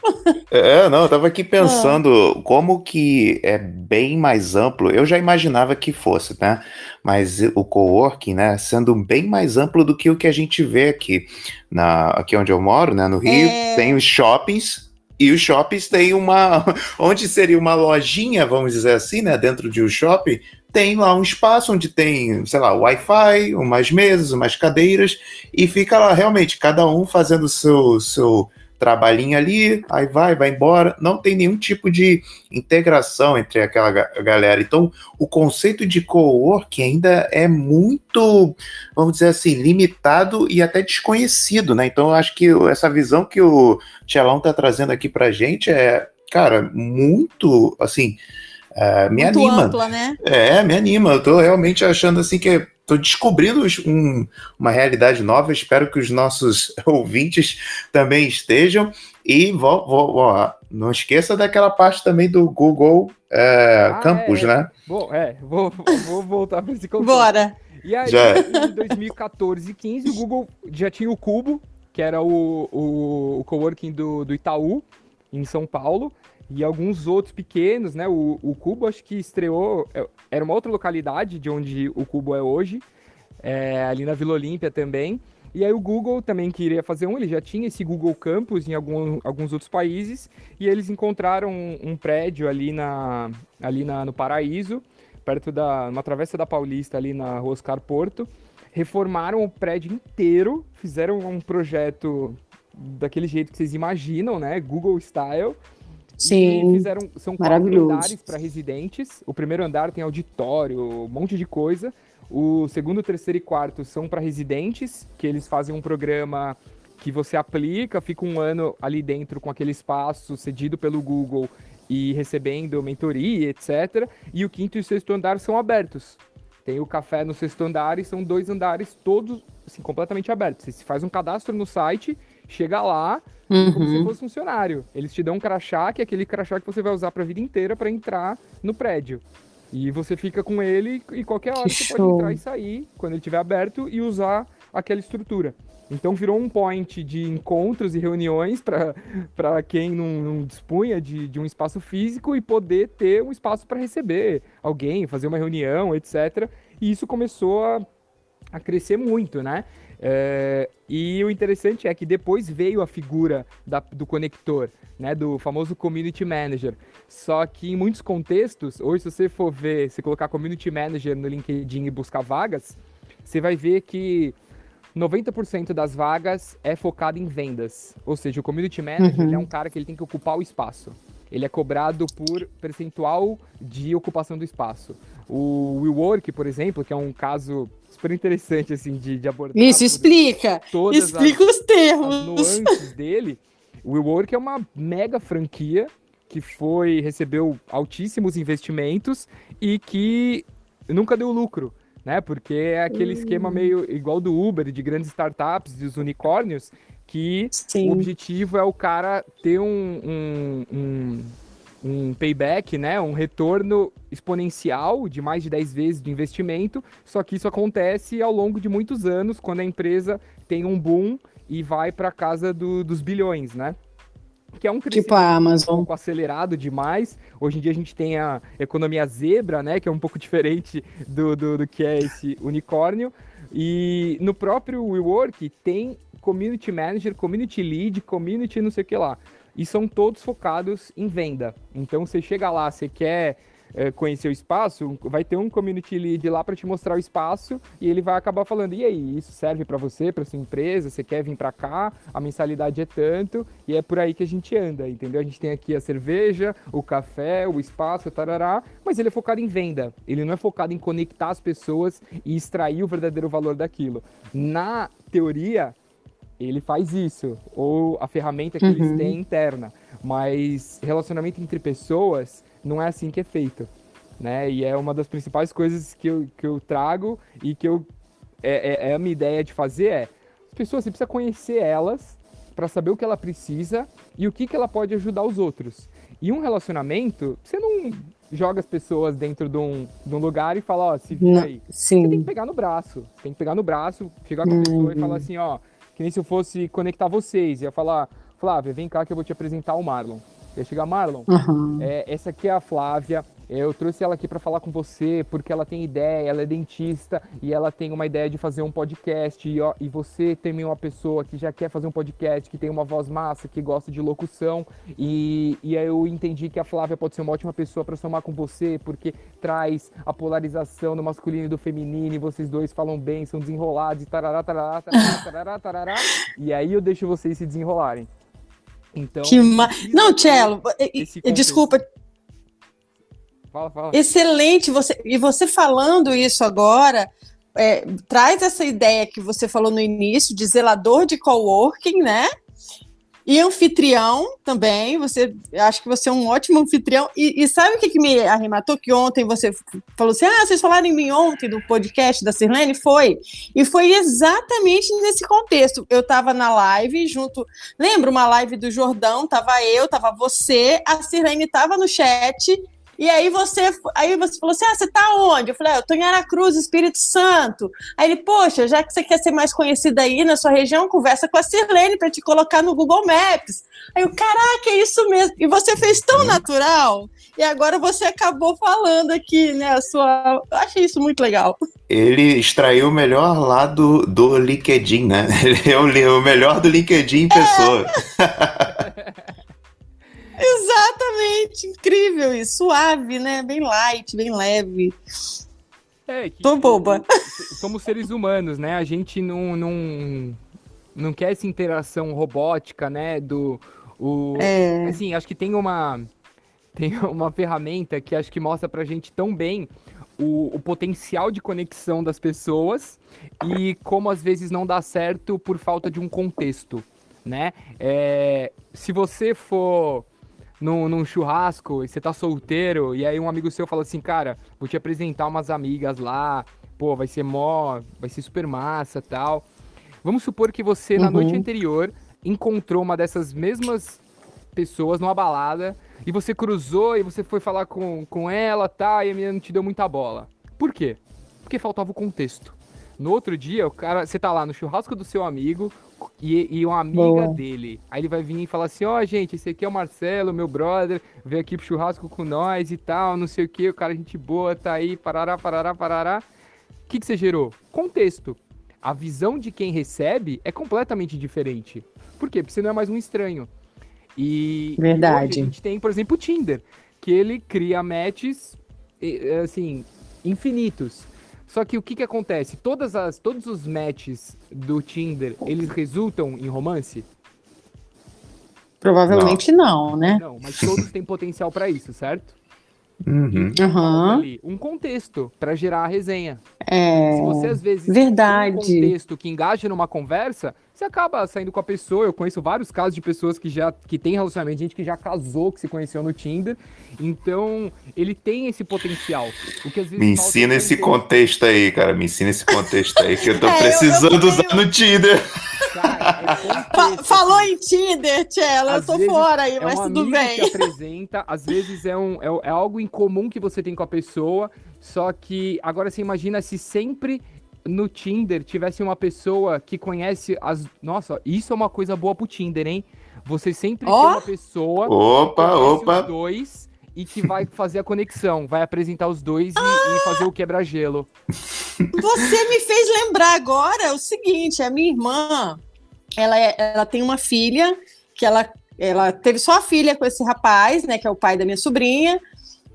é, não, eu tava aqui pensando ah. como que é bem mais amplo. Eu já imaginava que fosse, né? Mas o coworking, né, sendo bem mais amplo do que o que a gente vê aqui. Na, aqui onde eu moro, né, no Rio, é... tem os shoppings. E os shoppings têm uma. Onde seria uma lojinha, vamos dizer assim, né? Dentro de um shopping, tem lá um espaço onde tem, sei lá, Wi-Fi, umas mesas, umas cadeiras, e fica lá realmente cada um fazendo o seu, seu trabalhinho ali, aí vai, vai embora. Não tem nenhum tipo de integração entre aquela galera. Então, o conceito de co-work ainda é muito, vamos dizer assim, limitado e até desconhecido, né? Então, eu acho que essa visão que o Tchelão tá trazendo aqui pra gente é, cara, muito, assim uh, me Muito anima. Ampla, né? É, me anima. Eu tô realmente achando assim que estou descobrindo um, uma realidade nova. Espero que os nossos ouvintes também estejam. E vou, vou, vou, não esqueça daquela parte também do Google é, ah, Campus, é. né? Bom, é, vou, vou voltar para esse conceito. Bora! E aí, já. em 2014 e 15, o Google já tinha o Cubo, que era o, o, o coworking do, do Itaú, em São Paulo, e alguns outros pequenos, né? O, o Cubo acho que estreou, é, era uma outra localidade de onde o Cubo é hoje, é, ali na Vila Olímpia também. E aí o Google também queria fazer um, ele já tinha esse Google Campus em algum, alguns outros países, e eles encontraram um, um prédio ali, na, ali na, no Paraíso, perto da uma travessa da Paulista, ali na Rua Oscar Porto, reformaram o prédio inteiro, fizeram um projeto daquele jeito que vocês imaginam, né? Google Style. Sim. E fizeram, são quatro andares para residentes. O primeiro andar tem auditório, um monte de coisa. O segundo, terceiro e quarto são para residentes, que eles fazem um programa que você aplica, fica um ano ali dentro com aquele espaço cedido pelo Google e recebendo mentoria, etc. E o quinto e o sexto andar são abertos. Tem o café no sexto andar e são dois andares todos assim, completamente abertos. Você faz um cadastro no site, chega lá, uhum. como se uhum. fosse funcionário. Eles te dão um crachá, que é aquele crachá que você vai usar para a vida inteira para entrar no prédio. E você fica com ele e qualquer hora que você show. pode entrar e sair, quando ele estiver aberto, e usar aquela estrutura. Então virou um point de encontros e reuniões para quem não, não dispunha de, de, um espaço físico e poder ter um espaço para receber alguém, fazer uma reunião, etc. E isso começou a, a crescer muito, né? É, e o interessante é que depois veio a figura da, do conector, né, do famoso community manager. Só que em muitos contextos, hoje se você for ver, se colocar community manager no LinkedIn e buscar vagas, você vai ver que 90% das vagas é focado em vendas. Ou seja, o community manager uhum. é um cara que ele tem que ocupar o espaço. Ele é cobrado por percentual de ocupação do espaço. O WeWork, por exemplo, que é um caso super interessante assim de, de abordar. Isso, explica. Explica as, os termos. As nuances dele. O WeWork é uma mega franquia que foi recebeu altíssimos investimentos e que nunca deu lucro, né? Porque é aquele uhum. esquema meio igual do Uber, de grandes startups, dos unicórnios, que Sim. o objetivo é o cara ter um, um, um um payback, né, um retorno exponencial de mais de 10 vezes de investimento, só que isso acontece ao longo de muitos anos, quando a empresa tem um boom e vai para casa do, dos bilhões, né? Que é um crescimento tipo a Amazon. um pouco acelerado demais. Hoje em dia a gente tem a economia zebra, né? Que é um pouco diferente do, do, do que é esse unicórnio. E no próprio WeWork tem community manager, community lead, community não sei o que lá e são todos focados em venda. Então você chega lá, você quer é, conhecer o espaço, vai ter um community lead lá para te mostrar o espaço e ele vai acabar falando: e aí, isso serve para você, para sua empresa? Você quer vir para cá? A mensalidade é tanto e é por aí que a gente anda, entendeu? A gente tem aqui a cerveja, o café, o espaço, tarará, mas ele é focado em venda. Ele não é focado em conectar as pessoas e extrair o verdadeiro valor daquilo. Na teoria, ele faz isso, ou a ferramenta que uhum. eles têm interna. Mas relacionamento entre pessoas não é assim que é feito. Né? E é uma das principais coisas que eu, que eu trago e que eu é, é, é a minha ideia de fazer é as pessoas você precisa conhecer elas para saber o que ela precisa e o que, que ela pode ajudar os outros. E um relacionamento, você não joga as pessoas dentro de um, de um lugar e fala, ó, se vira aí. Sim. Você tem que pegar no braço. Tem que pegar no braço, chegar com a pessoa uhum. e falar assim, ó, que nem se eu fosse conectar vocês, ia falar, Flávia, vem cá que eu vou te apresentar o Marlon. Ia chegar, Marlon, uhum. é, essa aqui é a Flávia, eu trouxe ela aqui para falar com você porque ela tem ideia, ela é dentista e ela tem uma ideia de fazer um podcast. E, ó, e você também é uma pessoa que já quer fazer um podcast, que tem uma voz massa, que gosta de locução. E, e aí eu entendi que a Flávia pode ser uma ótima pessoa para somar com você porque traz a polarização do masculino e do feminino. E vocês dois falam bem, são desenrolados e tarará, tarará, tarará, tarará, tarará. E aí eu deixo vocês se desenrolarem. Então. Que ma... Não, Tchelo, desculpa Fala, fala. Excelente. Você, e você falando isso agora, é, traz essa ideia que você falou no início de zelador de coworking, né? e anfitrião também. Você acho que você é um ótimo anfitrião. E, e sabe o que, que me arrematou? Que ontem você falou assim: ah, vocês falaram em mim ontem do podcast da Sirlene? Foi. E foi exatamente nesse contexto. Eu estava na live junto. Lembra uma live do Jordão? Tava eu, tava você, a Sirlene estava no chat e aí você, aí você falou assim: ah, você tá onde? Eu falei: ah, eu tô em Aracruz, Espírito Santo. Aí ele, poxa, já que você quer ser mais conhecida aí na sua região, conversa com a Sirlene para te colocar no Google Maps. Aí eu, caraca, é isso mesmo. E você fez tão natural. E agora você acabou falando aqui, né? A sua. Eu achei isso muito legal. Ele extraiu o melhor lado do LinkedIn, né? Ele é o melhor do LinkedIn em pessoa. É. Exatamente, incrível isso, suave, né? Bem light, bem leve. É, que, Tô boba. Somos seres humanos, né? A gente não, não, não quer essa interação robótica, né? Do, o, é. Assim, acho que tem uma, tem uma ferramenta que acho que mostra pra gente tão bem o, o, potencial de conexão das pessoas e como às vezes não dá certo por falta de um contexto, né? É, se você for num, num, churrasco e você tá solteiro, e aí um amigo seu fala assim, cara, vou te apresentar umas amigas lá, pô, vai ser mó, vai ser super massa tal. Vamos supor que você, uhum. na noite anterior, encontrou uma dessas mesmas pessoas numa balada, e você cruzou e você foi falar com, com ela, tá, e a menina não te deu muita bola. Por quê? Porque faltava o contexto. No outro dia, o cara, você tá lá no churrasco do seu amigo, e, e uma amiga Boa. dele. Aí ele vai vir e falar assim: Ó, oh, gente, esse aqui é o Marcelo, meu brother, veio aqui pro churrasco com nós e tal, não sei o que, o cara, gente boa, tá aí, parará, parará, parará. O que, que você gerou? Contexto. A visão de quem recebe é completamente diferente. Por quê? Porque você não é mais um estranho. E, Verdade. E a gente tem, por exemplo, o Tinder, que ele cria matches, assim, infinitos. Só que o que que acontece? Todas as, todos os matches do Tinder, eles resultam em romance? Provavelmente não, não né? Não, mas todos têm potencial para isso, certo? Uhum. uhum. um contexto para gerar a resenha. É. Se você às vezes Verdade. tem um contexto que engaja numa conversa, você acaba saindo com a pessoa. Eu conheço vários casos de pessoas que já que têm relacionamento, gente que já casou, que se conheceu no Tinder. Então, ele tem esse potencial. O que às vezes Me ensina esse contexto aí, cara. Me ensina esse contexto aí que eu tô é, precisando eu, eu usar no Tinder. Cara, é Falou assim. em Tinder, Tchela, eu tô fora aí, é mas tudo bem. Que apresenta, às vezes é, um, é, é algo em comum que você tem com a pessoa, só que agora você imagina se sempre no Tinder tivesse uma pessoa que conhece as. Nossa, isso é uma coisa boa pro Tinder, hein? Você sempre oh? tem uma pessoa opa, opa. os dois e que vai fazer a conexão, vai apresentar os dois e, ah! e fazer o quebra-gelo. Você me fez lembrar agora o seguinte: a minha irmã, ela, é, ela tem uma filha que ela, ela teve só a filha com esse rapaz, né? Que é o pai da minha sobrinha.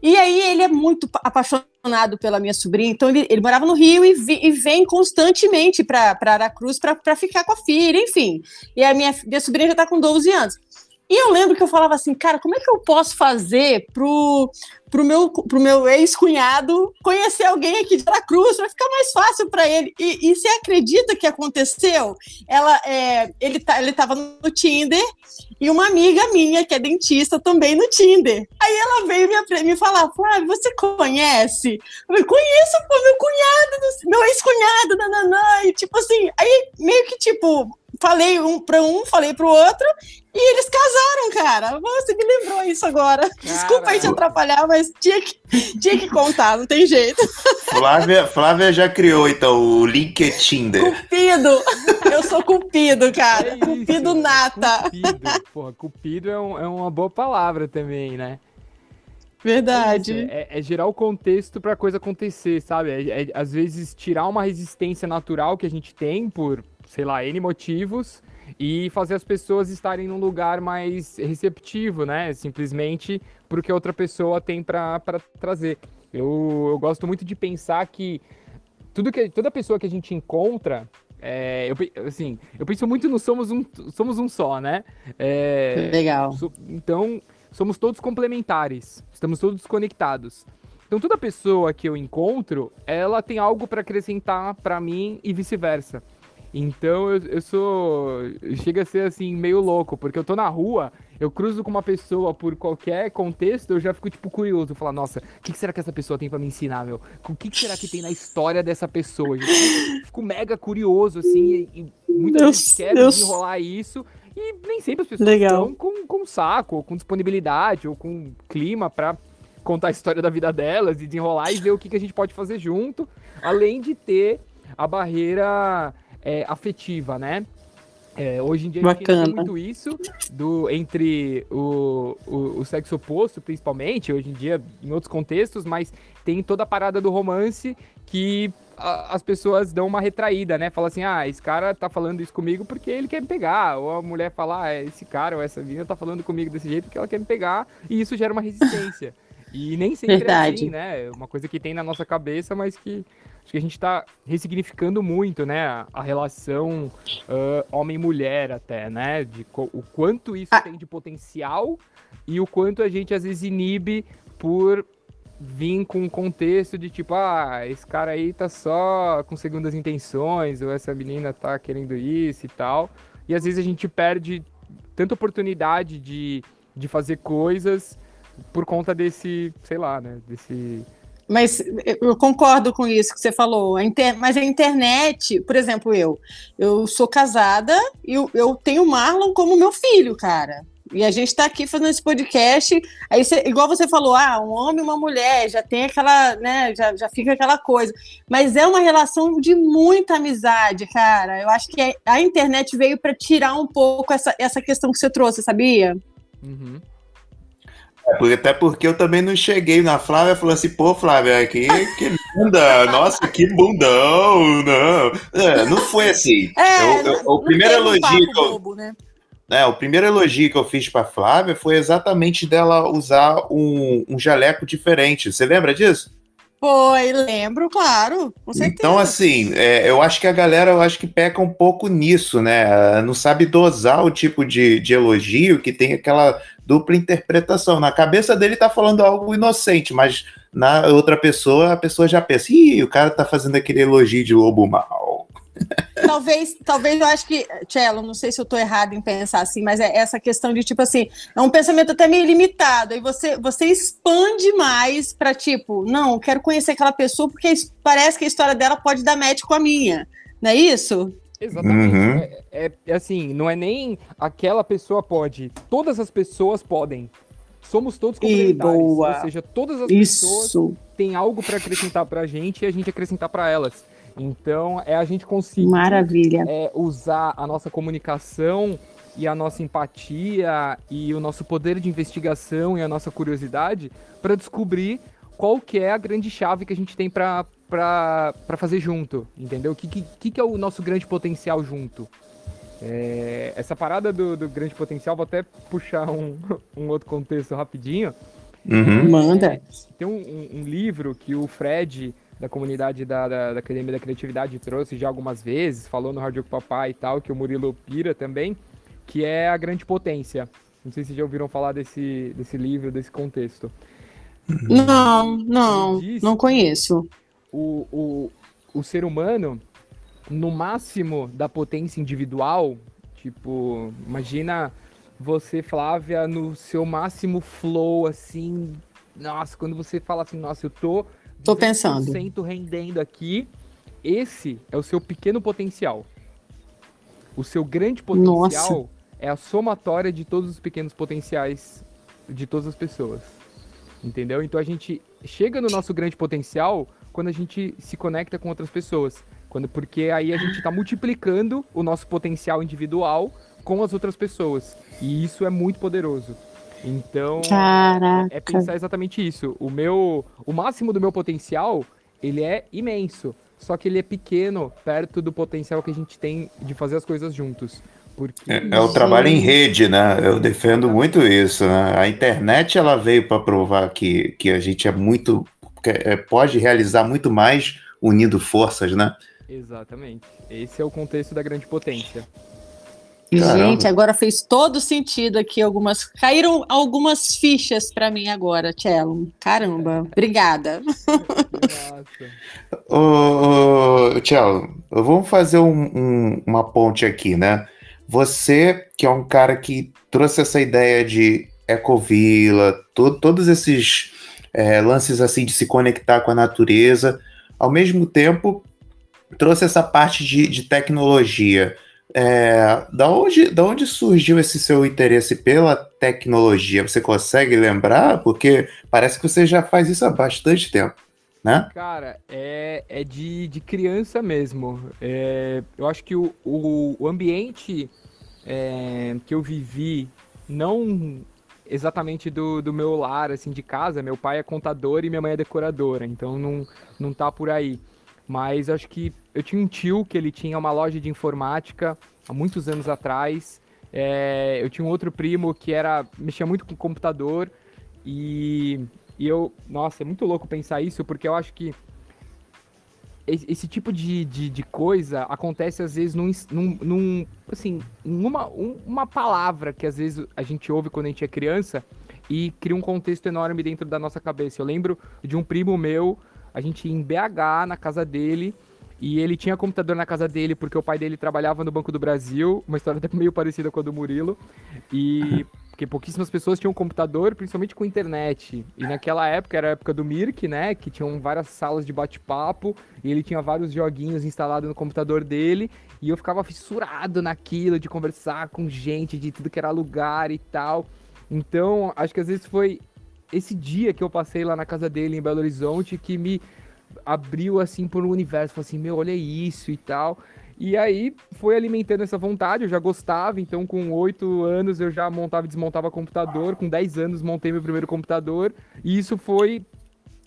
E aí ele é muito apaixonado pela minha sobrinha, então ele, ele morava no Rio e, vi, e vem constantemente para Aracruz para ficar com a filha, enfim. E a minha, minha sobrinha já está com 12 anos. E eu lembro que eu falava assim, cara, como é que eu posso fazer pro, pro meu, pro meu ex-cunhado conhecer alguém aqui de Cruz vai ficar mais fácil para ele. E, e, você acredita que aconteceu? Ela, é, ele, tá, ele tava no Tinder e uma amiga minha, que é dentista, também no Tinder. Aí ela veio me, me falar, Flávio, você conhece? Eu falei, conheço, pô, meu cunhado, meu ex-cunhado, nananã. E tipo assim, aí meio que tipo, falei um para um, falei para o outro, e eles casaram, cara. Você me lembrou isso agora. Cara. Desculpa aí te atrapalhar, mas tinha que, tinha que contar, não tem jeito. Flávia, Flávia já criou, então, o LinkedIn. Cupido! Eu sou cupido, cara. É cupido nata. Cupido. Porra, cupido é, um, é uma boa palavra também, né? Verdade. É, é, é, gerar o contexto para a coisa acontecer, sabe? É, é, às vezes tirar uma resistência natural que a gente tem por, sei lá, N motivos e fazer as pessoas estarem num lugar mais receptivo, né? Simplesmente porque a outra pessoa tem para trazer. Eu, eu gosto muito de pensar que tudo que toda pessoa que a gente encontra é, eu, assim, eu penso muito no somos um, somos um só, né? É, Legal. So, então, somos todos complementares, estamos todos conectados. Então, toda pessoa que eu encontro, ela tem algo para acrescentar para mim e vice-versa. Então eu, eu sou. Chega a ser assim, meio louco, porque eu tô na rua, eu cruzo com uma pessoa por qualquer contexto, eu já fico, tipo, curioso. Falar, nossa, o que, que, será que essa pessoa tem para me ensinar, meu? O que, que, será que tem na história dessa pessoa? Eu fico mega curioso, assim, e, e muitas Deus, vezes quero Deus. desenrolar isso. E nem sempre as pessoas Legal. estão com, com saco, ou com disponibilidade, ou com clima para contar a história da vida delas e desenrolar e ver o que, que a gente pode fazer junto, além de ter a barreira é, afetiva, né? É, hoje em dia Bacana. a gente tem muito isso do, entre o, o, o, sexo oposto, principalmente, hoje em dia em outros contextos, mas tem toda a parada do romance que a, as pessoas dão uma retraída, né? Fala assim, ah, esse cara tá falando isso comigo porque ele quer me pegar. Ou a mulher fala, ah, esse cara ou essa menina tá falando comigo desse jeito porque ela quer me pegar. E isso gera uma resistência. E nem sempre Verdade. é assim, né? É uma coisa que tem na nossa cabeça, mas que acho que a gente está ressignificando muito, né, a relação uh, homem-mulher até, né, de o quanto isso ah. tem de potencial e o quanto a gente às vezes inibe por vir com um contexto de tipo, ah, esse cara aí tá só com segundas intenções, ou essa menina tá querendo isso e tal. E às vezes a gente perde tanta oportunidade de, de fazer coisas por conta desse, sei lá, né, desse mas eu concordo com isso que você falou. A inter... Mas a internet, por exemplo, eu, eu sou casada e eu, eu tenho o Marlon como meu filho, cara. E a gente está aqui fazendo esse podcast. Aí, você, igual você falou, ah, um homem e uma mulher, já tem aquela, né? Já, já fica aquela coisa. Mas é uma relação de muita amizade, cara. Eu acho que a internet veio para tirar um pouco essa, essa questão que você trouxe, sabia? Uhum. É, até porque eu também não cheguei na Flávia e falei assim, pô, Flávia, que, que bunda, nossa, que bundão, não. É, não foi assim. É, eu, eu, o primeiro elogio que eu, bobo, né? é, o primeiro elogio que eu fiz para Flávia foi exatamente dela usar um, um jaleco diferente. Você lembra disso? Foi, lembro, claro. Então, assim, é, eu acho que a galera, eu acho que peca um pouco nisso, né? Não sabe dosar o tipo de, de elogio que tem aquela dupla interpretação. Na cabeça dele tá falando algo inocente, mas na outra pessoa, a pessoa já pensa, ih, o cara tá fazendo aquele elogio de lobo mal. Talvez, talvez eu acho que, Cello, não sei se eu tô errado em pensar assim, mas é essa questão de tipo assim, é um pensamento até meio limitado, e você, você expande mais para tipo, não, quero conhecer aquela pessoa porque parece que a história dela pode dar match com a minha, não é isso? Exatamente. Uhum. É, é, é, assim, não é nem aquela pessoa pode. Todas as pessoas podem. Somos todos complementares. Ou seja, todas as Isso. pessoas têm algo para acrescentar para a gente e a gente acrescentar para elas. Então, é a gente conseguir Maravilha. É, usar a nossa comunicação e a nossa empatia e o nosso poder de investigação e a nossa curiosidade para descobrir qual que é a grande chave que a gente tem para para fazer junto, entendeu? O que, que, que é o nosso grande potencial junto? É, essa parada do, do, grande potencial, vou até puxar um, um outro contexto rapidinho. Uhum. Manda. Tem um, um, um, livro que o Fred, da comunidade da, da, da, Academia da Criatividade, trouxe já algumas vezes, falou no Rádio Papai e tal, que o Murilo pira também, que é A Grande Potência. Não sei se já ouviram falar desse, desse livro, desse contexto. Não, não, não conheço o, o, o ser humano, no máximo da potência individual, tipo, imagina você, Flávia, no seu máximo flow, assim, nossa, quando você fala assim, nossa, eu tô, tô pensando, rendendo aqui, esse é o seu pequeno potencial. O seu grande potencial nossa. é a somatória de todos os pequenos potenciais de todas as pessoas. Entendeu? Então a gente chega no nosso grande potencial quando a gente se conecta com outras pessoas. Quando, porque aí a gente está multiplicando o nosso potencial individual com as outras pessoas. E isso é muito poderoso. Então, Caraca. é pensar exatamente isso. O meu, o máximo do meu potencial, ele é imenso, só que ele é pequeno perto do potencial que a gente tem de fazer as coisas juntos. Porque... É, é o trabalho em rede, né? Eu defendo muito isso. Né? A internet ela veio para provar que, que a gente é muito é, pode realizar muito mais unindo forças, né? Exatamente. Esse é o contexto da grande potência. Caramba. Gente, agora fez todo sentido aqui. Algumas caíram algumas fichas para mim agora, Cello. Caramba, obrigada. ô, ô, Cello, vamos fazer um, um, uma ponte aqui, né? Você, que é um cara que trouxe essa ideia de ecovila, to, todos esses é, lances assim de se conectar com a natureza, ao mesmo tempo trouxe essa parte de, de tecnologia. É, da, onde, da onde surgiu esse seu interesse pela tecnologia? Você consegue lembrar? Porque parece que você já faz isso há bastante tempo, né? Cara, é, é de, de criança mesmo. É, eu acho que o, o, o ambiente é, que eu vivi, não exatamente do, do meu lar, assim, de casa, meu pai é contador e minha mãe é decoradora, então não, não tá por aí. Mas acho que eu tinha um tio que ele tinha uma loja de informática há muitos anos atrás. É, eu tinha um outro primo que era mexia muito com computador e, e eu, nossa, é muito louco pensar isso porque eu acho que esse tipo de, de, de, coisa acontece às vezes num, num, num assim, uma, uma palavra que às vezes a gente ouve quando a gente é criança e cria um contexto enorme dentro da nossa cabeça. Eu lembro de um primo meu a gente ia em BH, na casa dele, e ele tinha computador na casa dele porque o pai dele trabalhava no Banco do Brasil, uma história até meio parecida com a do Murilo. E porque pouquíssimas pessoas tinham computador, principalmente com internet. E naquela época era a época do Mirk, né, que tinham várias salas de bate-papo, e ele tinha vários joguinhos instalados no computador dele, e eu ficava fissurado naquilo de conversar com gente de tudo que era lugar e tal. Então, acho que às vezes foi esse dia que eu passei lá na casa dele em Belo Horizonte que me abriu assim por um universo, falei assim, meu, olha isso e tal. E aí foi alimentando essa vontade, eu já gostava, então com oito anos eu já montava e desmontava computador, com dez anos montei meu primeiro computador, e isso foi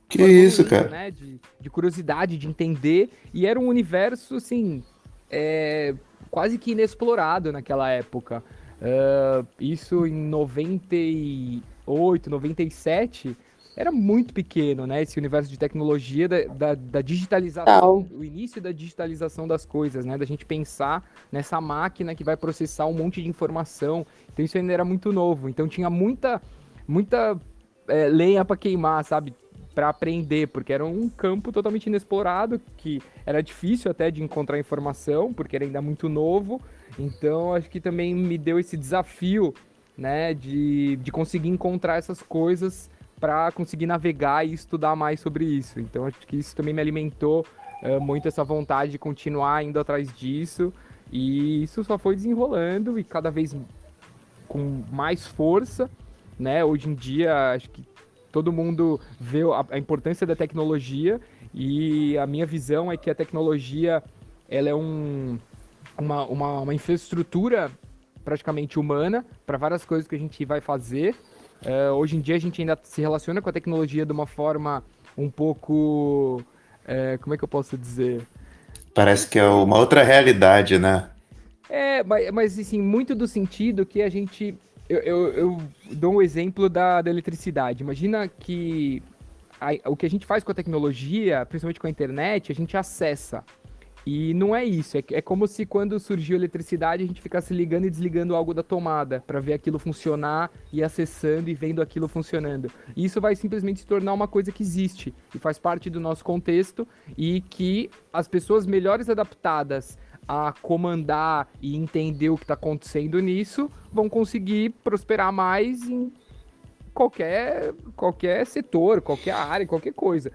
que isso, cara? Né, de, de, curiosidade, de entender. E era um universo, assim, é, quase que inexplorado naquela época. Uh, isso em 90 98, 97, era muito pequeno, né? Esse universo de tecnologia, da, da, da digitalização, o início da digitalização das coisas, né? Da gente pensar nessa máquina que vai processar um monte de informação. Então isso ainda era muito novo. Então tinha muita, muita é, lenha para queimar, sabe? Para aprender, porque era um campo totalmente inexplorado, que era difícil até de encontrar informação, porque era ainda muito novo. Então acho que também me deu esse desafio né, de, de conseguir encontrar essas coisas para conseguir navegar e estudar mais sobre isso. Então acho que isso também me alimentou uh, muito essa vontade de continuar indo atrás disso. E isso só foi desenrolando e cada vez com mais força, né? Hoje em dia acho que todo mundo vê a, a importância da tecnologia e a minha visão é que a tecnologia ela é um, uma, uma, uma infraestrutura praticamente humana para várias coisas que a gente vai fazer. Uh, hoje em dia a gente ainda se relaciona com a tecnologia de uma forma um pouco. Uh, como é que eu posso dizer? Parece que é uma outra realidade, né? É, mas, mas assim, muito do sentido que a gente. Eu, eu, eu dou um exemplo da, da eletricidade. Imagina que a, o que a gente faz com a tecnologia, principalmente com a internet, a gente acessa. E não é isso, é, é como se quando surgiu a eletricidade a gente ficasse ligando e desligando algo da tomada para ver aquilo funcionar e acessando e vendo aquilo funcionando. E isso vai simplesmente se tornar uma coisa que existe e faz parte do nosso contexto e que as pessoas melhores adaptadas a comandar e entender o que está acontecendo nisso vão conseguir prosperar mais em qualquer, qualquer setor, qualquer área, qualquer coisa.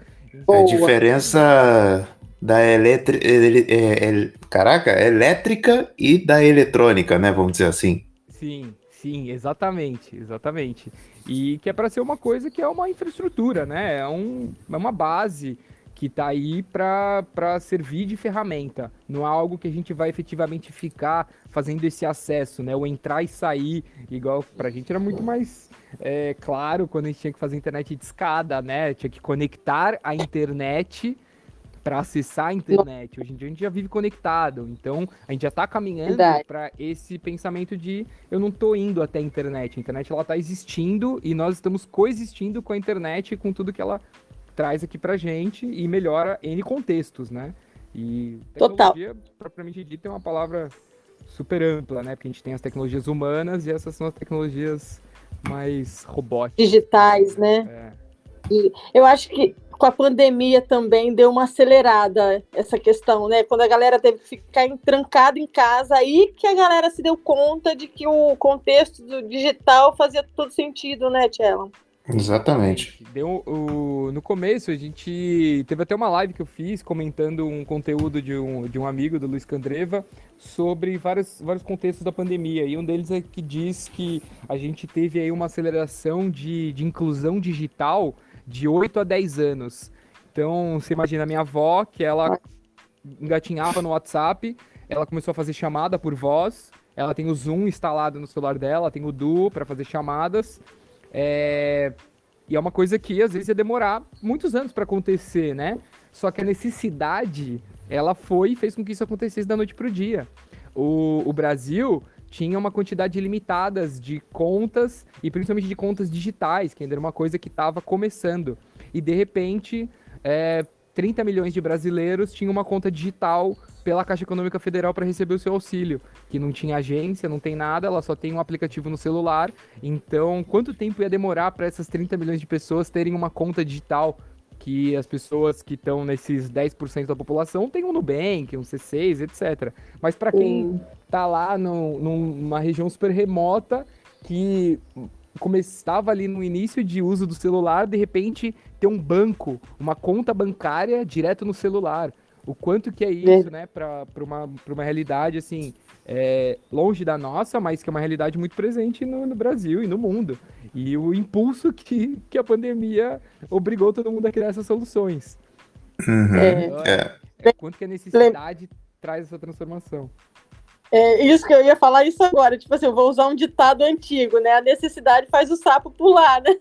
A diferença da eletri... É, é, caraca, elétrica e da eletrônica, né? Vamos dizer assim. Sim, sim, exatamente, exatamente. E que é para ser uma coisa que é uma infraestrutura, né? É, um, é uma base que está aí para servir de ferramenta. Não é algo que a gente vai efetivamente ficar fazendo esse acesso, né? O entrar e sair, igual para a gente era muito mais é, claro quando a gente tinha que fazer internet de escada, né? Tinha que conectar a internet para acessar a internet. Hoje em dia a gente já vive conectado, então a gente já está caminhando para esse pensamento de eu não estou indo até a internet. A internet ela está existindo e nós estamos coexistindo com a internet e com tudo que ela traz aqui para gente e melhora N contextos, né? E tecnologia, Total. propriamente dita, é uma palavra super ampla, né? Porque a gente tem as tecnologias humanas e essas são as tecnologias mais robóticas. Digitais, né? É. E eu acho que com a pandemia também deu uma acelerada essa questão, né? Quando a galera teve que ficar trancada em casa, aí que a galera se deu conta de que o contexto do digital fazia todo sentido, né, Tchela? Exatamente. Deu, o, no começo, a gente teve até uma live que eu fiz comentando um conteúdo de um, de um amigo do Luiz Candreva sobre vários, vários contextos da pandemia. E um deles é que diz que a gente teve aí uma aceleração de, de inclusão digital de 8 a 10 anos. Então, você imagina a minha avó, que ela engatinhava no WhatsApp, ela começou a fazer chamada por voz, ela tem o Zoom instalado no celular dela, tem o Duo para fazer chamadas. É... E é uma coisa que às vezes ia demorar muitos anos para acontecer, né? Só que a necessidade, ela foi e fez com que isso acontecesse da noite para o dia. O Brasil tinha uma quantidade limitada de contas, e principalmente de contas digitais, que ainda era uma coisa que estava começando. E de repente, é, 30 milhões de brasileiros tinham uma conta digital pela Caixa Econômica Federal para receber o seu auxílio, que não tinha agência, não tem nada, ela só tem um aplicativo no celular. Então, quanto tempo ia demorar para essas 30 milhões de pessoas terem uma conta digital? Que as pessoas que estão nesses 10% da população têm um Nubank, um C6, etc. Mas para quem está lá no, numa região super remota, que começava ali no início de uso do celular, de repente ter um banco, uma conta bancária direto no celular o quanto que é isso, né, para uma, uma realidade, assim, é, longe da nossa, mas que é uma realidade muito presente no, no, Brasil e no mundo. E o impulso que, que a pandemia obrigou todo mundo a criar essas soluções. Uhum. É, é, é, quanto que a necessidade traz essa transformação. É isso que eu ia falar isso agora. Tipo assim, eu vou usar um ditado antigo, né? A necessidade faz o sapo pular, né?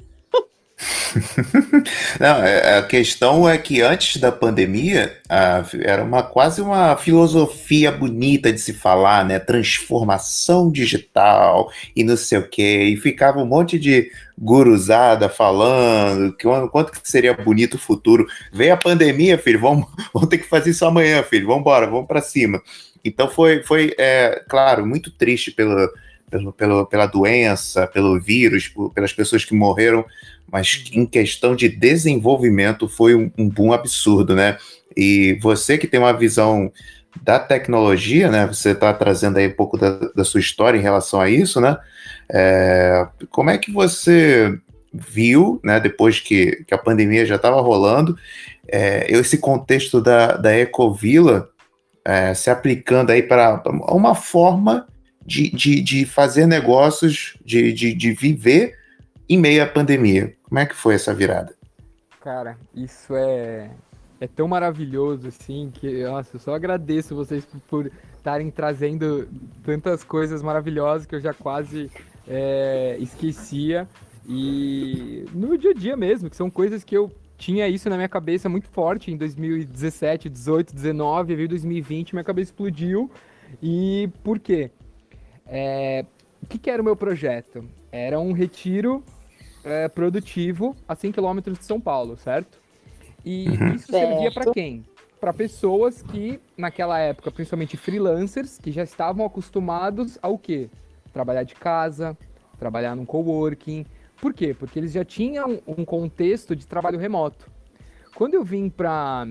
Não, é, a questão é que antes da pandemia a, era uma quase uma filosofia bonita de se falar, né? Transformação digital e não sei o quê. E ficava um monte de guruzada falando que quanto que seria bonito o futuro. Veio a pandemia, filho, vamos, vamos ter que fazer isso amanhã, filho. Vamos embora, vamos para cima. Então foi, foi é, claro, muito triste pela, pelo, pelo, pela doença, pelo vírus, por, pelas pessoas que morreram mas em questão de desenvolvimento foi um, um boom absurdo, né? E você que tem uma visão da tecnologia, né? Você está trazendo aí um pouco da, da, sua história em relação a isso, né? É, como é que você viu, né? Depois que, que a pandemia já estava rolando, é, esse contexto da, da Ecovila é, se aplicando aí para uma forma de, de, de fazer negócios, de, de, de viver em meio à pandemia. Como é que foi essa virada? Cara, isso é, é tão maravilhoso, assim, que, nossa, eu só agradeço vocês por estarem trazendo tantas coisas maravilhosas que eu já quase é, esquecia. E no dia a dia mesmo, que são coisas que eu tinha isso na minha cabeça muito forte em 2017, 18, 19, veio 2020, minha cabeça explodiu. E por quê? É, o que, que era o meu projeto? Era um retiro é, produtivo a 100 km de São Paulo, certo? E uhum. isso servia para quem? Para pessoas que, naquela época, principalmente freelancers, que já estavam acostumados ao quê? Trabalhar de casa, trabalhar num coworking. Por quê? Porque eles já tinham um contexto de trabalho remoto. Quando eu vim para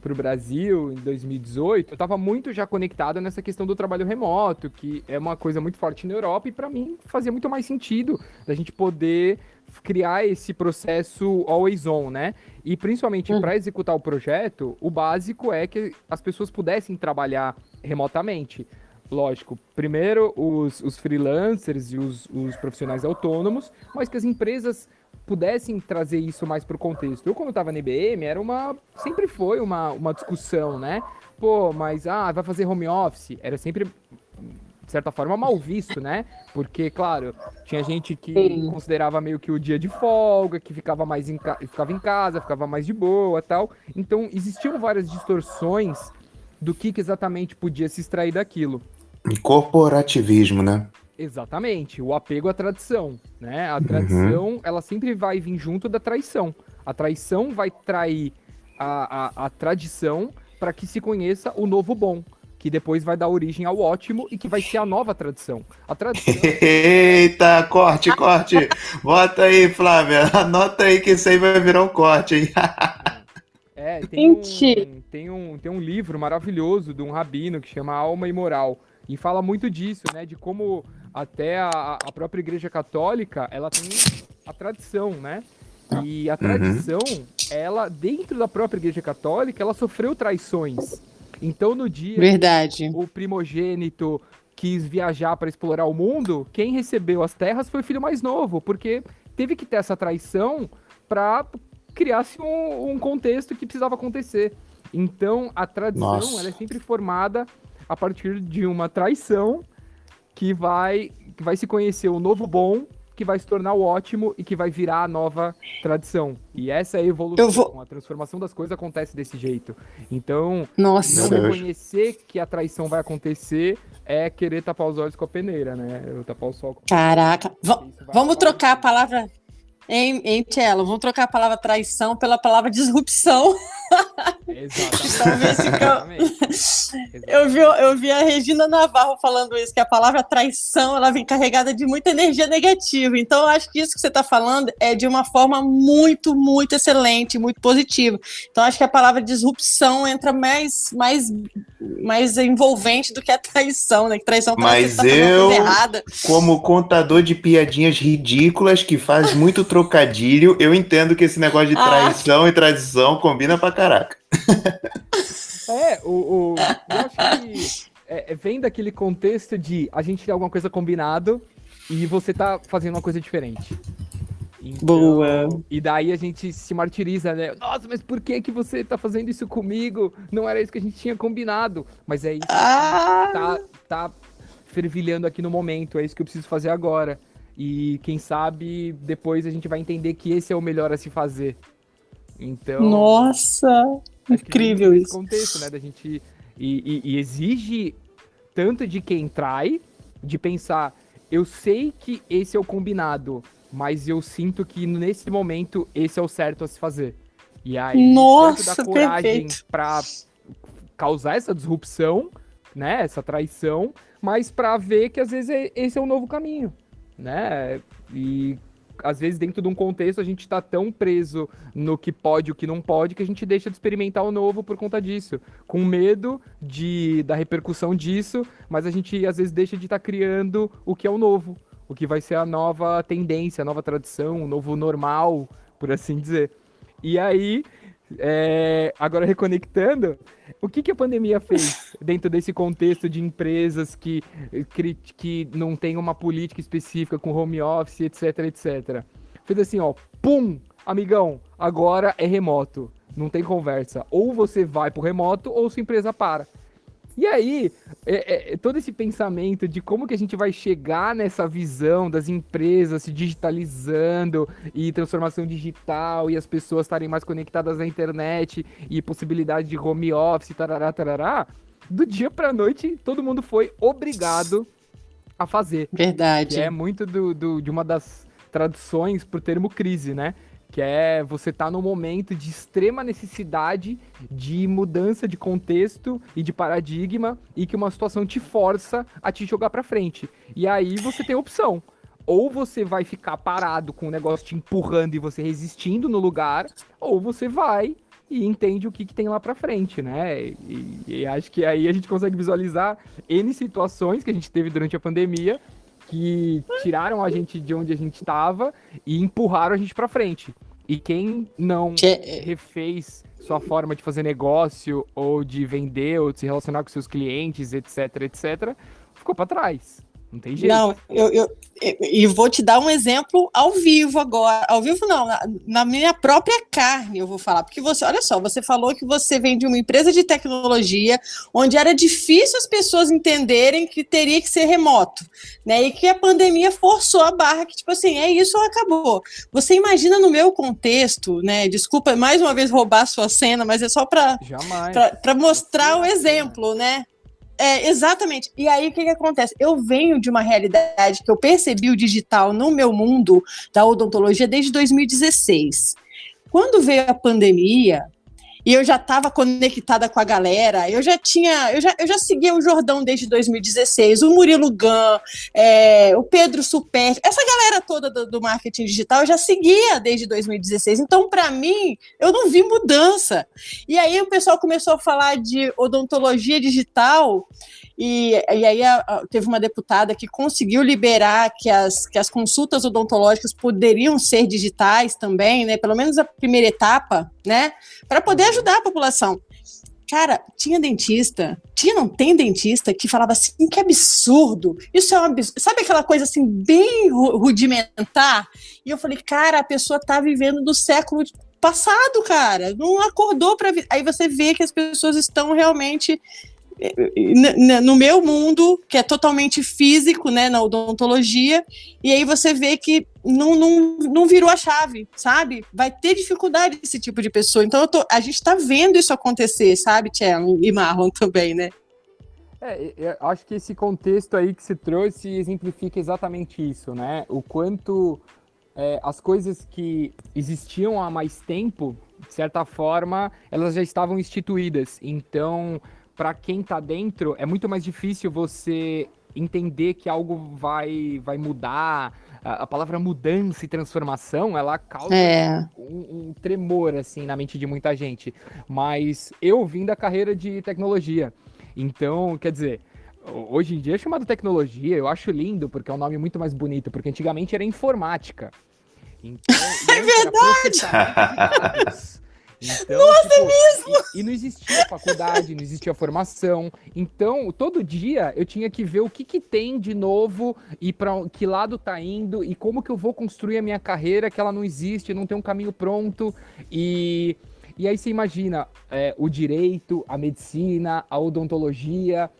para o Brasil em 2018, eu estava muito já conectado nessa questão do trabalho remoto, que é uma coisa muito forte na Europa, e para mim fazia muito mais sentido da gente poder criar esse processo always on, né? E principalmente uhum. para executar o projeto, o básico é que as pessoas pudessem trabalhar remotamente. Lógico, primeiro os, os freelancers e os, os profissionais autônomos, mas que as empresas pudessem trazer isso mais para o contexto. Eu, quando estava na IBM, era uma. Sempre foi uma, uma discussão, né? Pô, mas ah, vai fazer home office? Era sempre de certa forma, mal visto, né? Porque, claro, tinha gente que Sim. considerava meio que o dia de folga, que ficava mais em, ficava em casa, ficava mais de boa tal. Então, existiam várias distorções do que, que exatamente podia se extrair daquilo. Corporativismo, né? Exatamente, o apego à tradição, né? A tradição, uhum. ela sempre vai vir junto da traição. A traição vai trair a, a, a tradição para que se conheça o novo bom que depois vai dar origem ao ótimo e que vai ser a nova tradição. A tradição. Eita, corte, corte. Bota aí, Flávia. Anota aí que isso aí vai virar um corte, hein? É, tem um, tem, um, tem um livro maravilhoso de um rabino que chama Alma e Moral. E fala muito disso, né? De como até a, a própria Igreja Católica, ela tem a tradição, né? E a uhum. tradição, uhum. ela, dentro da própria Igreja Católica, ela sofreu traições. Então, no dia Verdade. o primogênito quis viajar para explorar o mundo, quem recebeu as terras foi o filho mais novo, porque teve que ter essa traição para criar-se um, um, contexto que precisava acontecer. Então, a tradição ela é sempre formada a partir de uma traição que vai, que vai se conhecer o novo bom que vai se tornar o ótimo e que vai virar a nova tradição. E essa é a evolução, vou... a transformação das coisas acontece desse jeito. Então, Nossa. não reconhecer que a traição vai acontecer é querer tapar os olhos com a peneira, né? Eu tapar o sol com Caraca, v vamos trocar a palavra Hein, hein Tchelo? Vamos trocar a palavra traição pela palavra disrupção. Exatamente. eu, vi, eu vi a Regina Navarro falando isso, que a palavra traição ela vem carregada de muita energia negativa. Então, eu acho que isso que você está falando é de uma forma muito, muito excelente, muito positiva. Então, acho que a palavra disrupção entra mais, mais, mais envolvente do que a traição, né? Que traição Mas tá eu, como contador de piadinhas ridículas que faz muito trocadilho, eu entendo que esse negócio de ah. traição ah. e tradição combina pra caraca. É, o, o, eu acho que é, é, vem daquele contexto de a gente tem alguma coisa combinado e você tá fazendo uma coisa diferente. Então, Boa. E daí a gente se martiriza, né? Nossa, mas por que que você tá fazendo isso comigo? Não era isso que a gente tinha combinado. Mas é isso ah. que tá, tá fervilhando aqui no momento. É isso que eu preciso fazer agora. E quem sabe depois a gente vai entender que esse é o melhor a se fazer. Então. Nossa! Incrível isso. contexto, né? Da gente. E, e, e exige tanto de quem trai, de pensar, eu sei que esse é o combinado, mas eu sinto que nesse momento esse é o certo a se fazer. E aí, Nossa, da coragem para causar essa disrupção, né, essa traição, mas para ver que às vezes é, esse é o novo caminho, né? E às vezes, dentro de um contexto, a gente está tão preso no que pode e o que não pode que a gente deixa de experimentar o novo por conta disso. Com medo de, da repercussão disso, mas a gente às vezes deixa de estar tá criando o que é o novo, o que vai ser a nova tendência, a nova tradição, o novo normal, por assim dizer. E aí, é, agora reconectando, o que, que a pandemia fez dentro desse contexto de empresas que, que, não tem uma política específica com home office, etc, etc? Fez assim, ó, pum, amigão, agora é remoto, não tem conversa. Ou você vai pro remoto ou sua empresa para. E aí, é, é, todo esse pensamento de como que a gente vai chegar nessa visão das empresas se digitalizando e transformação digital e as pessoas estarem mais conectadas à internet e possibilidade de home office, tarará, tarará, do dia para noite todo mundo foi obrigado a fazer. Verdade. É muito do, do, de uma das traduções pro termo crise, né? Que é você estar tá num momento de extrema necessidade de mudança de contexto e de paradigma e que uma situação te força a te jogar para frente. E aí você tem opção. Ou você vai ficar parado com o negócio te empurrando e você resistindo no lugar, ou você vai e entende o que, que tem lá para frente, né? E, e acho que aí a gente consegue visualizar N situações que a gente teve durante a pandemia que tiraram a gente de onde a gente estava e empurraram a gente para frente. E quem não refez sua forma de fazer negócio ou de vender ou de se relacionar com seus clientes, etc, etc, ficou para trás. Não tem jeito. Não, eu, eu, e vou te dar um exemplo ao vivo agora. Ao vivo não, na, na, minha própria carne eu vou falar. Porque você, olha só, você falou que você vem de uma empresa de tecnologia onde era difícil as pessoas entenderem que teria que ser remoto, né? E que a pandemia forçou a barra que, tipo assim, é isso ou acabou. Você imagina no meu contexto, né? Desculpa mais uma vez roubar a sua cena, mas é só para mostrar o exemplo, né? É, exatamente. E aí o que, que acontece? Eu venho de uma realidade que eu percebi o digital no meu mundo da odontologia desde 2016. Quando veio a pandemia, e eu já estava conectada com a galera. Eu já tinha, eu já, eu já seguia o Jordão desde 2016, o Murilo Gun, é, o Pedro Super, essa galera toda do, do, marketing digital eu já seguia desde 2016. Então, para mim, eu não vi mudança. E aí o pessoal começou a falar de odontologia digital. E, e aí a, a, teve uma deputada que conseguiu liberar que as, que as consultas odontológicas poderiam ser digitais também, né? Pelo menos a primeira etapa, né? Para poder ajudar a população. Cara, tinha dentista, tinha, não tem dentista que falava assim, que absurdo, isso é um absurdo. Sabe aquela coisa assim, bem rudimentar? E eu falei, cara, a pessoa tá vivendo do século passado, cara, não acordou para. Aí você vê que as pessoas estão realmente no meu mundo, que é totalmente físico, né, na odontologia, e aí você vê que não, não, não virou a chave, sabe? Vai ter dificuldade esse tipo de pessoa. Então, tô, a gente está vendo isso acontecer, sabe, Tchelo e Marlon também, né? É, eu acho que esse contexto aí que se trouxe exemplifica exatamente isso, né? O quanto é, as coisas que existiam há mais tempo, de certa forma, elas já estavam instituídas. Então, para quem está dentro, é muito mais difícil você entender que algo vai, vai mudar. A, a palavra mudança e transformação, ela causa é. um, um, tremor, assim, na mente de muita gente. Mas eu vim da carreira de tecnologia. Então, quer dizer, hoje em dia é chamado tecnologia, eu acho lindo, porque é um nome muito mais bonito, porque antigamente era informática. Então, é verdade! Então, Nossa, tipo, é mesmo? E, e, não existia faculdade, não existia formação. Então, todo dia eu tinha que ver o que, que tem de novo e para que lado tá indo e como que eu vou construir a minha carreira, que ela não existe, não tem um caminho pronto. E, e aí você imagina é, o direito, a medicina, a odontologia.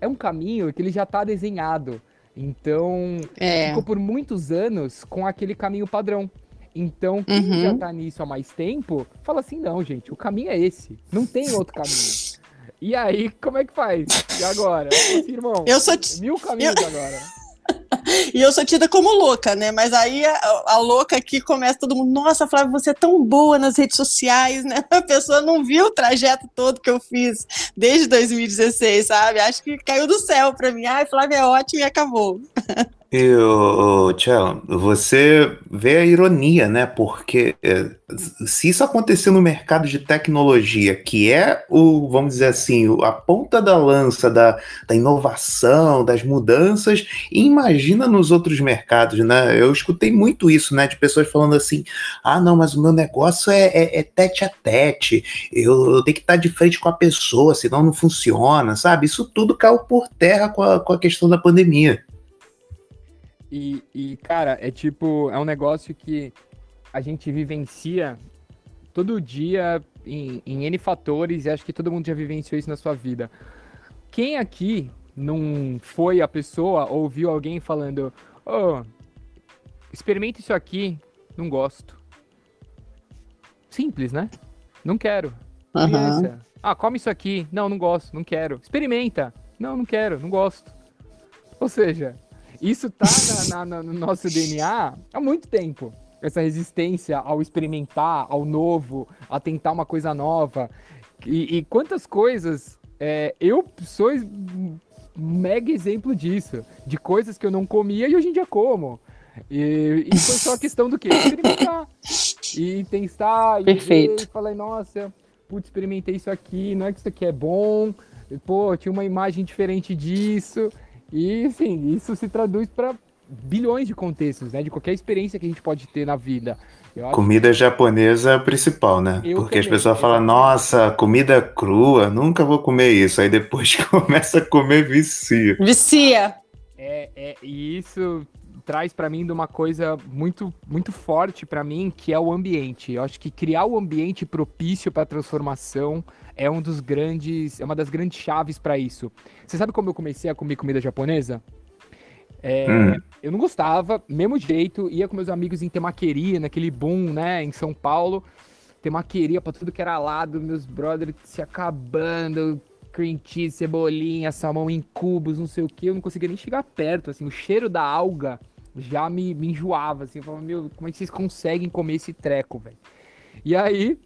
É um caminho que ele já está desenhado. Então, é. ficou por muitos anos com aquele caminho padrão. Então, quem uhum. já tá nisso há mais tempo, fala assim: não, gente, o caminho é esse. Não tem outro caminho. E aí, como é que faz? E agora? Assim, irmão, eu sou t... mil caminhos eu... agora. e eu sou tida como louca, né? Mas aí a, a, louca aqui começa todo mundo, nossa, Flávia, você é tão boa nas redes sociais, né? A pessoa não viu o trajeto todo que eu fiz desde 2016, sabe? Acho que caiu do céu para mim. Ai, Flávia é ótimo e acabou. E, Tchelo, você vê a ironia, né? Porque é, se isso acontecer no mercado de tecnologia, que é o, vamos dizer assim, a ponta da lança da, da inovação, das mudanças, imagina nos outros mercados, né? Eu escutei muito isso, né? De pessoas falando assim: ah, não, mas o meu negócio é, é, é tete a tete, eu, eu tenho que estar de frente com a pessoa, senão não funciona, sabe? Isso tudo caiu por terra com a, com a questão da pandemia. E, e, cara, é tipo, é um negócio que a gente vivencia todo dia em, em N fatores, e acho que todo mundo já vivenciou isso na sua vida. Quem aqui não foi a pessoa ou viu alguém falando, oh, experimenta isso aqui, não gosto. Simples, né? Não quero. Uhum. Ah, come isso aqui. Não, não gosto, não quero. Experimenta. Não, não quero, não gosto. Ou seja, isso tá na, na, no nosso DNA há muito tempo. Essa resistência ao experimentar, ao novo, a tentar uma coisa nova. E, e quantas coisas é, eu sou mega exemplo disso. De coisas que eu não comia e hoje em dia como. E, e foi só questão do quê? Experimentar. E testar. E Perfeito. Ver, e falei, nossa, putz, experimentei isso aqui, não é que isso aqui é bom. Pô, tinha uma imagem diferente disso. E, sim, isso se traduz para bilhões de contextos, né? De qualquer experiência que a gente pode ter na vida. comida que... japonesa é principal, né? Eu Porque também, as pessoas falam, nossa, comida crua, nunca vou comer isso. Aí depois começa a comer, vicia. Vicia! É, é, e isso traz para mim de uma coisa muito, muito forte para mim, que é o ambiente. Eu acho que criar o ambiente propício para transformação é um dos grandes, é uma das grandes chaves para isso. Você sabe como eu comecei a comer comida japonesa? É, hum. Eu não gostava, mesmo jeito, ia com meus amigos em temaqueria, naquele boom, né, em São Paulo. Temaqueria para tudo que era lado, meus brothers se acabando, cream cheese, cebolinha, salmão em cubos, não sei o que. Eu não conseguia nem chegar perto, assim, o cheiro da alga já me, me enjoava, assim. Eu falava, meu, como é que vocês conseguem comer esse treco, velho? E aí,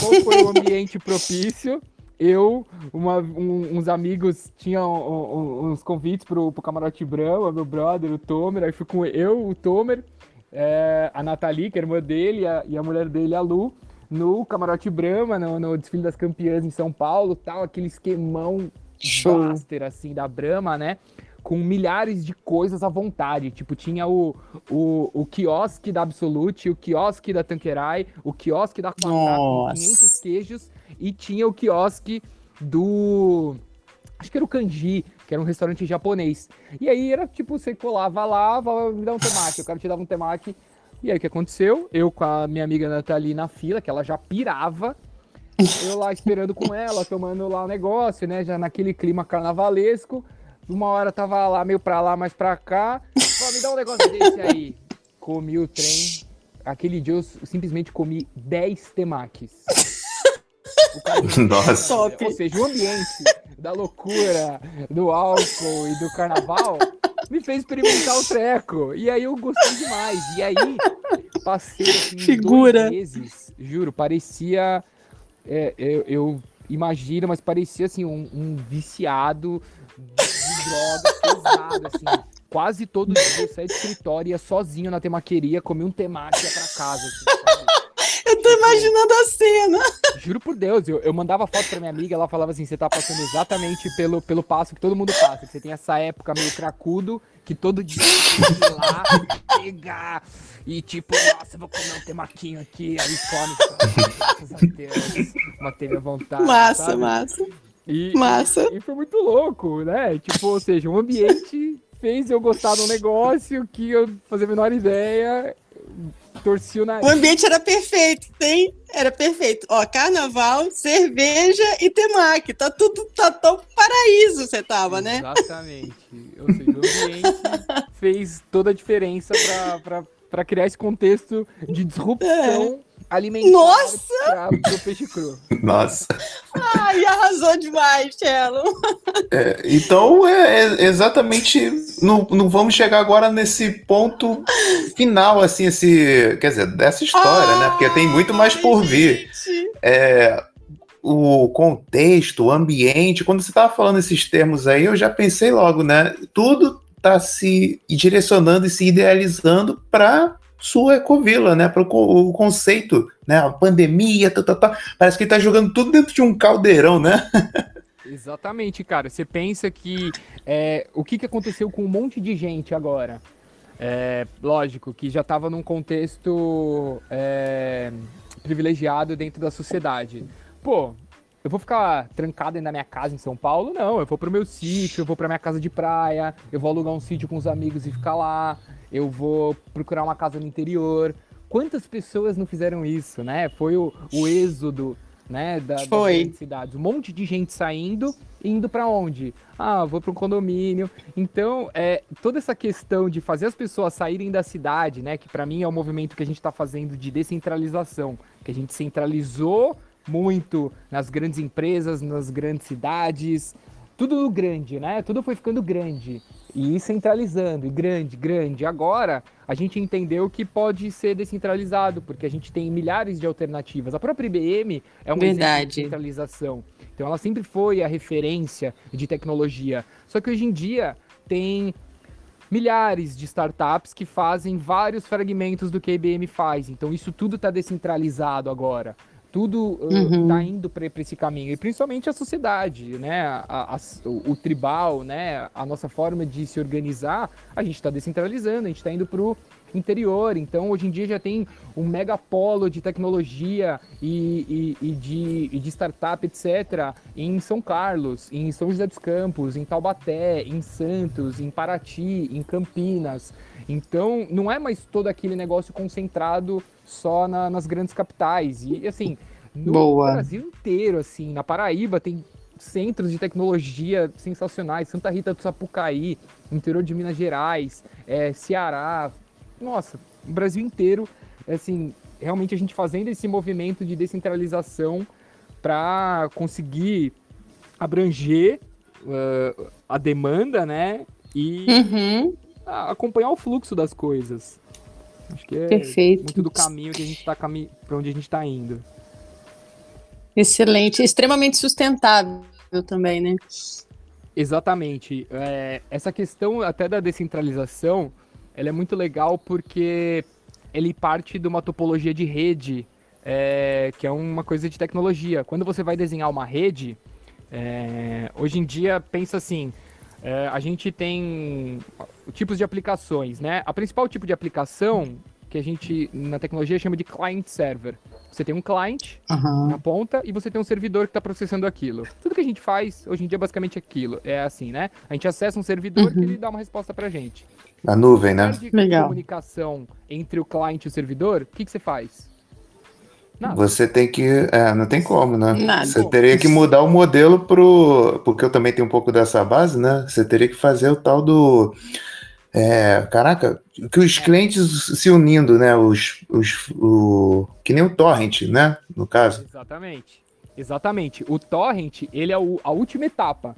qual foi o ambiente propício? Eu, uma, um, uns amigos tinham um, uns convites pro, pro Camarote Brama, meu brother, o Tomer, aí fui com eu, o Tomer, é, a Nathalie, que é irmã dele, a, e a mulher dele, a Lu, no Camarote Brama, no, no desfile das campeãs em São Paulo, tal, aquele esquemão Show. master, assim, da Brahma, né? Com milhares de coisas à vontade. Tipo, tinha o, o, o quiosque da Absolute, o quiosque da Tanqueray, o quiosque da Quatrac com Nossa. 500 queijos e tinha o quiosque do... Acho que era o Kanji, que era um restaurante japonês. E aí era tipo, você colava lá, falava, me dá um temaki, o cara te dava um temaki. E aí o que aconteceu? Eu com a minha amiga Nathalie na fila, que ela já pirava, eu lá esperando com ela, tomando lá o negócio, né? Já naquele clima carnavalesco. Uma hora tava lá, meio pra lá, mais pra cá. Falei, me dá um negócio desse aí. Comi o trem. Aquele dia eu simplesmente comi 10 temakis. O cara- Nossa. Top. Ou seja, o ambiente da loucura, do álcool e do carnaval me fez experimentar o treco. E aí eu gostei demais. E aí passei assim, Figura. dois meses, juro, parecia. é, eu, eu imagino, mas parecia assim, um, um viciado droga pesado, assim. Quase todo dia eu saía do escritório, ia sozinho na temaqueria, comia um temaki e ia pra casa. Assim, sabe? Eu tô imaginando a cena. Juro por Deus, eu, eu mandava foto pra minha amiga, ela falava assim, você tá passando exatamente pelo, pelo passo que todo mundo passa, que você tem essa época meio cracudo, que todo dia você tem que ir lá, pegar, e tipo, nossa, eu vou comer um temaquinho aqui, aí come, graças a Deus, manteve a vontade, Massa, sabe? massa, E, massa. e foi muito louco, né? Tipo, ou seja, o ambiente fez eu gostar de um negócio que eu fazia a menor ideia, torci o nariz. O ambiente era perfeito, tem? Era perfeito. Ó, carnaval, cerveja e temaki. Tá tudo, tá tão paraíso você tava, né? Exatamente. Ou seja, o ambiente fez toda a diferença para criar esse contexto de disrupção alimentar. Nossa! pro peixe cru. Nossa. Ai, arrasou demais, Cello. É, então é, é exatamente. Não, não vamos chegar agora nesse ponto final, assim, esse. Quer dizer, dessa história, né? Porque tem muito mais por vir. É, o contexto, o ambiente, quando você estava falando esses termos aí, eu já pensei logo, né? Tudo está se direcionando e se idealizando para sua ecovila, né? Para o conceito, né? A pandemia, tá, tá, tá. parece que está jogando tudo dentro de um caldeirão, né? Exatamente, cara. Você pensa que é, o que, que aconteceu com um monte de gente agora? É, lógico que já estava num contexto é, privilegiado dentro da sociedade. Pô, eu vou ficar trancado dentro da minha casa em São Paulo? Não, eu vou pro meu sítio, eu vou pra minha casa de praia, eu vou alugar um sítio com os amigos e ficar lá, eu vou procurar uma casa no interior. Quantas pessoas não fizeram isso, né? Foi o, o êxodo, né, da, das Foi. grandes cidades. Um monte de gente saindo, indo pra onde? Ah, vou para um condomínio. Então, é, toda essa questão de fazer as pessoas saírem da cidade, né, que pra mim é o movimento que a gente está fazendo de descentralização, que a gente centralizou muito nas grandes empresas, nas grandes cidades, tudo grande, né? Tudo foi ficando grande e centralizando, e grande, grande. Agora a gente entendeu que pode ser descentralizado, porque a gente tem milhares de alternativas. A própria IBM é um exemplo de Verdade. centralização. Então ela sempre foi a referência de tecnologia. Só que hoje em dia tem milhares de startups que fazem vários fragmentos do que a IBM faz. Então isso tudo está descentralizado agora. Tudo está Uhum. indo para esse caminho. E principalmente a sociedade, né? A- a- o, o tribal, né? A nossa forma de se organizar, a gente está descentralizando, a gente está indo para o interior. Então, hoje em dia já tem um megapolo de tecnologia e, e- e de, e de startup, etc., em São Carlos, em São José dos Campos, em Taubaté, em Santos, em Paraty, em Campinas. Então, não é mais todo aquele negócio concentrado só na- nas grandes capitais. E, assim, no Boa. Brasil inteiro, assim, na Paraíba tem centros de tecnologia sensacionais, Santa Rita do Sapucaí, interior de Minas Gerais, é, Ceará, nossa, o Brasil inteiro, assim, realmente a gente fazendo esse movimento de descentralização para conseguir abranger uh, a demanda, né? E Uhum. acompanhar o fluxo das coisas. Acho que é Perfeito. muito do caminho que a gente tá cami para onde a gente tá indo. Excelente, extremamente sustentável também, né? Exatamente. É, essa questão até da descentralização, ela é muito legal porque ele parte de uma topologia de rede, é, que é uma coisa de tecnologia. Quando você vai desenhar uma rede, é, hoje em dia pensa assim, é, a gente tem tipos de aplicações, né? A principal tipo de aplicação que a gente na tecnologia chama de client server. Você tem um client uhum. na ponta e você tem um servidor que está processando aquilo. Tudo que a gente faz hoje em dia é basicamente aquilo. É assim, né? A gente acessa um servidor uhum. que ele dá uma resposta para a gente. A nuvem, né? Legal. comunicação entre o client e o servidor, o que, que você faz? Nada. Você tem que. É, não tem como, né? Nada. Você teria que mudar o modelo pro. Porque eu também tenho um pouco dessa base, né? Você teria que fazer o tal do é, caraca, que os clientes se unindo, né? Os, os, o, que nem o torrent, né? No caso. Exatamente. Exatamente. O torrent, ele é o, a última etapa,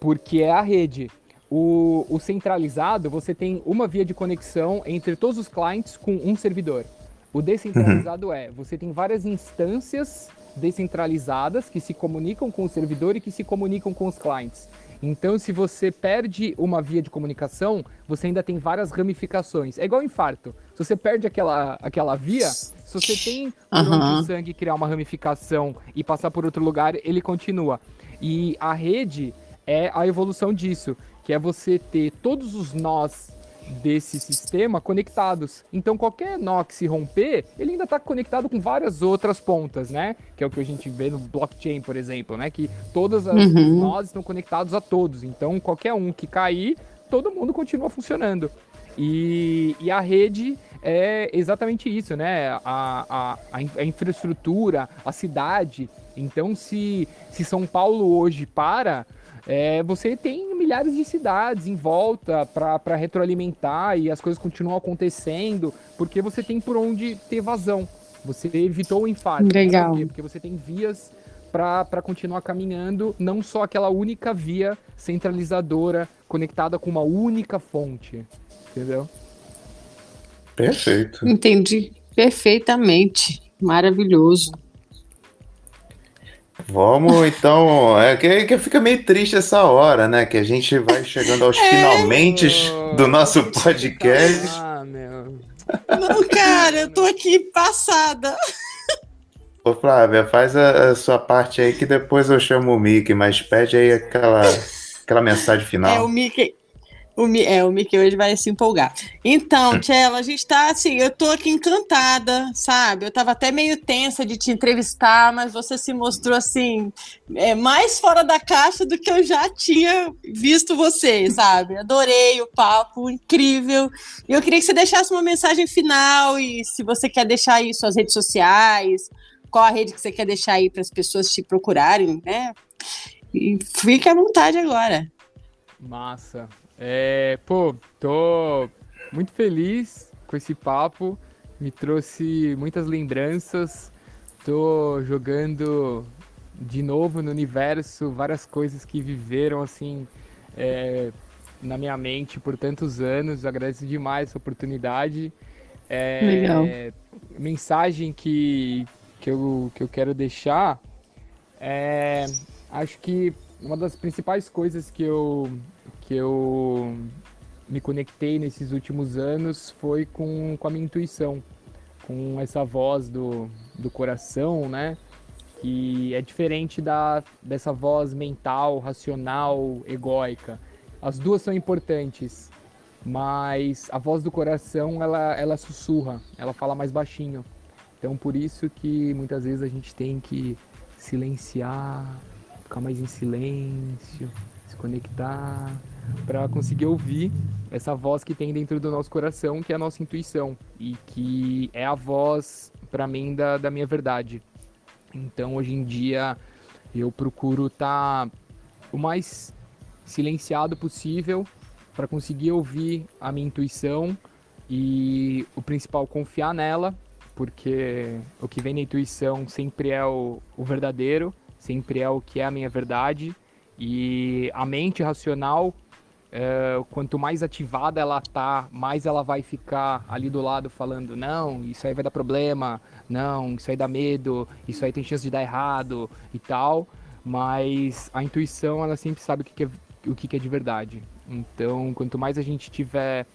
porque é a rede. O, o centralizado, você tem uma via de conexão entre todos os clientes com um servidor. O descentralizado uhum. é, você tem várias instâncias descentralizadas que se comunicam com o servidor e que se comunicam com os clientes. Então, se você perde uma via de comunicação, você ainda tem várias ramificações. É igual infarto. Se você perde aquela, aquela via, se você tem uhum. onde sangue criar uma ramificação e passar por outro lugar, ele continua. E a rede é a evolução disso, que é você ter todos os nós desse sistema conectados. Então qualquer nó que se romper, ele ainda está conectado com várias outras pontas, né? Que é o que a gente vê no blockchain, por exemplo, né? Que todas as uhum. nós estão conectados a todos. Então qualquer um que cair, todo mundo continua funcionando. E, e a rede é exatamente isso, né? A, a, a, infraestrutura, a cidade. Então, se, se São Paulo hoje para, é, você tem milhares de cidades em volta para retroalimentar e as coisas continuam acontecendo, porque você tem por onde ter vazão. Você evitou o infarto. Legal. Né? Porque você tem vias para continuar caminhando, não só aquela única via centralizadora conectada com uma única fonte. Entendeu? Perfeito. Entendi perfeitamente. Maravilhoso. Vamos então. É que, que fica meio triste essa hora, né? Que a gente vai chegando aos é. finalmente do nosso podcast. Ah, meu. Não, cara, eu tô aqui passada. Ô Flávia, faz a, a, sua parte aí que depois eu chamo o Mickey, mas pede aí aquela, aquela mensagem final. É, o Mickey, o, é, o Mickey hoje vai se empolgar. Então, Tchela, a gente tá assim, eu tô aqui encantada, sabe? Eu tava até meio tensa de te entrevistar, mas você se mostrou assim, é, mais fora da caixa do que eu já tinha visto você, sabe? Adorei o papo, incrível. E eu queria que você deixasse uma mensagem final e se você quer deixar aí suas redes sociais, qual a rede que você quer deixar aí para as pessoas te procurarem, né? E fique à vontade agora. Massa. É, pô, tô muito feliz com esse papo. Me trouxe muitas lembranças. Tô jogando de novo no universo várias coisas que viveram assim é, na minha mente por tantos anos. Agradeço demais essa oportunidade. É, Legal. Mensagem que, que, eu, que eu quero deixar é, acho que uma das principais coisas que eu, que eu me conectei nesses últimos anos foi com, com a minha intuição, com essa voz do, do coração, né? Que é diferente da, dessa voz mental, racional, egóica. As duas são importantes, mas a voz do coração, ela, ela sussurra, ela fala mais baixinho. Então, por isso que muitas vezes a gente tem que silenciar, ficar mais em silêncio, se conectar, para conseguir ouvir essa voz que tem dentro do nosso coração, que é a nossa intuição e que é a voz para mim da, da minha verdade. Então, hoje em dia, eu procuro estar tá o mais silenciado possível para conseguir ouvir a minha intuição e o principal confiar nela, porque o que vem na intuição sempre é o, o verdadeiro, sempre é o que é a minha verdade e a mente racional é, quanto mais ativada ela tá, mais ela vai ficar ali do lado falando, não, isso aí vai dar problema, não, isso aí dá medo, isso aí tem chance de dar errado e tal. Mas a intuição, ela sempre sabe o que, que é, o que, que é de verdade. Então, quanto mais a gente tiver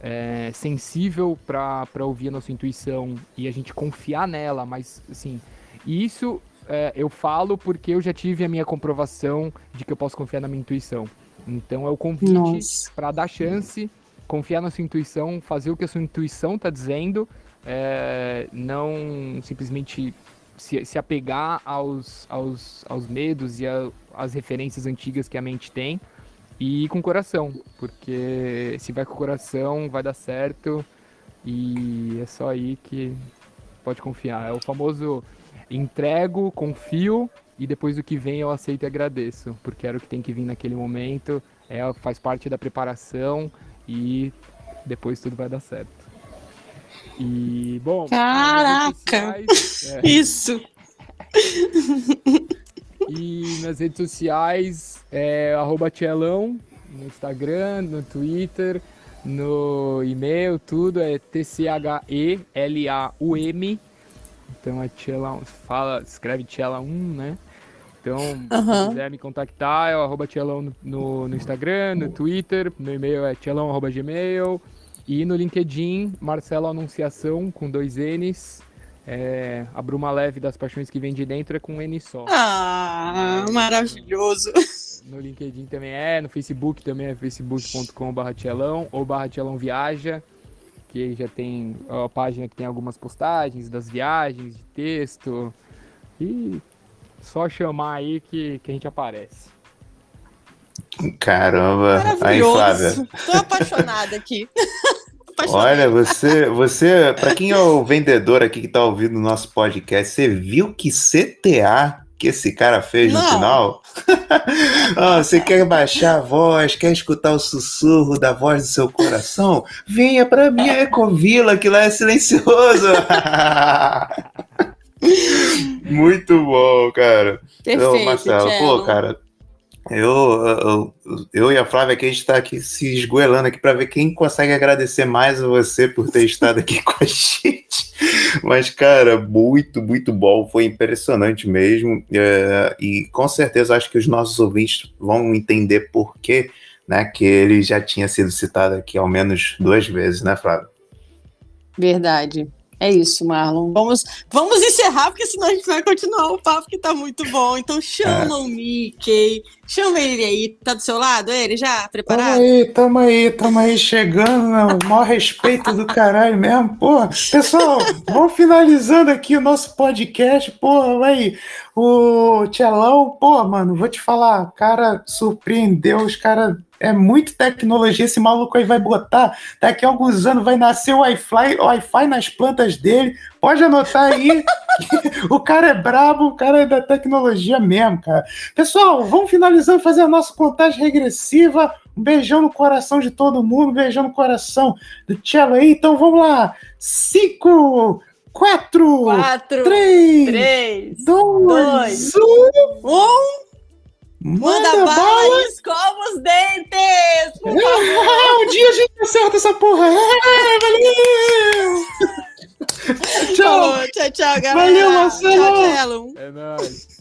é, sensível para ouvir a nossa intuição e a gente confiar nela, mas assim, isso é, eu falo porque eu já tive a minha comprovação de que eu posso confiar na minha intuição. Então é o convite para dar chance, confiar na sua intuição, fazer o que a sua intuição está dizendo, é, não simplesmente se, se apegar aos, aos, aos medos e às referências antigas que a mente tem e ir com o coração, porque se vai com o coração vai dar certo e é só aí que pode confiar. É o famoso entrego, confio e depois do que vem eu aceito e agradeço, porque era o que tem que vir naquele momento, é, faz parte da preparação e depois tudo vai dar certo. E, bom. Caraca! Sociais, é... Isso! E nas redes sociais é arroba Tchelão, no Instagram, no Twitter, no e-mail, tudo é T-C-H-E-L-A-U-M. Então é Tchelão, fala, escreve Tchelão, né? Então, uhum. se quiser me contactar, é o arroba Tchelão no, no, no, Instagram, no Twitter, meu e-mail é tchelão.gmail e no LinkedIn, Marcelo Anunciação, com dois N's. É, a Bruma Leve das Paixões que vem de dentro é com um N só. Ah, é, maravilhoso! No, no LinkedIn também é, no Facebook também é facebook.com.br Tchelão ou barra Tchelão Viaja, que já tem a página que tem algumas postagens das viagens, de texto. E só chamar aí que, que a gente aparece. Caramba! Aí, Flávia. Tô apaixonada aqui. Olha, você, você, para quem é o vendedor aqui que tá ouvindo o nosso podcast, você viu que CTA que esse cara fez Não. no final? oh, você quer baixar a voz, quer escutar o sussurro da voz do seu coração? Venha para minha Ecovila, que lá é silencioso. Muito bom, cara. Perfeito, Marcelo, pô, cara, eu, eu, eu e a Flávia aqui, a gente está aqui se esgoelando aqui para ver quem consegue agradecer mais a você por ter estado aqui com a gente. Mas, cara, muito, muito bom. Foi impressionante mesmo. É, e com certeza acho que os nossos ouvintes vão entender por que, né, que ele já tinha sido citado aqui ao menos duas vezes, né, Flávia? Verdade. É isso, Marlon. Vamos, vamos encerrar, porque senão a gente vai continuar o papo que tá muito bom. Então chama é. o Mickey, chama ele aí. Tá do seu lado, ele já preparado? Tamo aí, tamo aí, tamo aí chegando. Né? O maior respeito do caralho mesmo. Porra, pessoal, vamos finalizando aqui o nosso podcast. Porra, vai. O Tchelão, pô, mano, vou te falar, cara surpreendeu, os caras é muito tecnologia, esse maluco aí vai botar. Daqui a alguns anos vai nascer o Wi-Fi, Wi-Fi nas plantas dele. Pode anotar aí. o cara é brabo, o cara é da tecnologia mesmo, cara. Pessoal, vamos finalizando, fazer a nossa contagem regressiva. Um beijão no coração de todo mundo, um beijão no coração do Cello aí. Então vamos lá. Cinco, quatro, quatro três, três dois, dois um. um. Manda, Manda bala, bala e escova os dentes! Por ah, um dia a gente acerta essa porra! Ah, valeu! tchau! Tchau, tchau, galera! Valeu, Marcelo! Tchau, tchau. É nóis!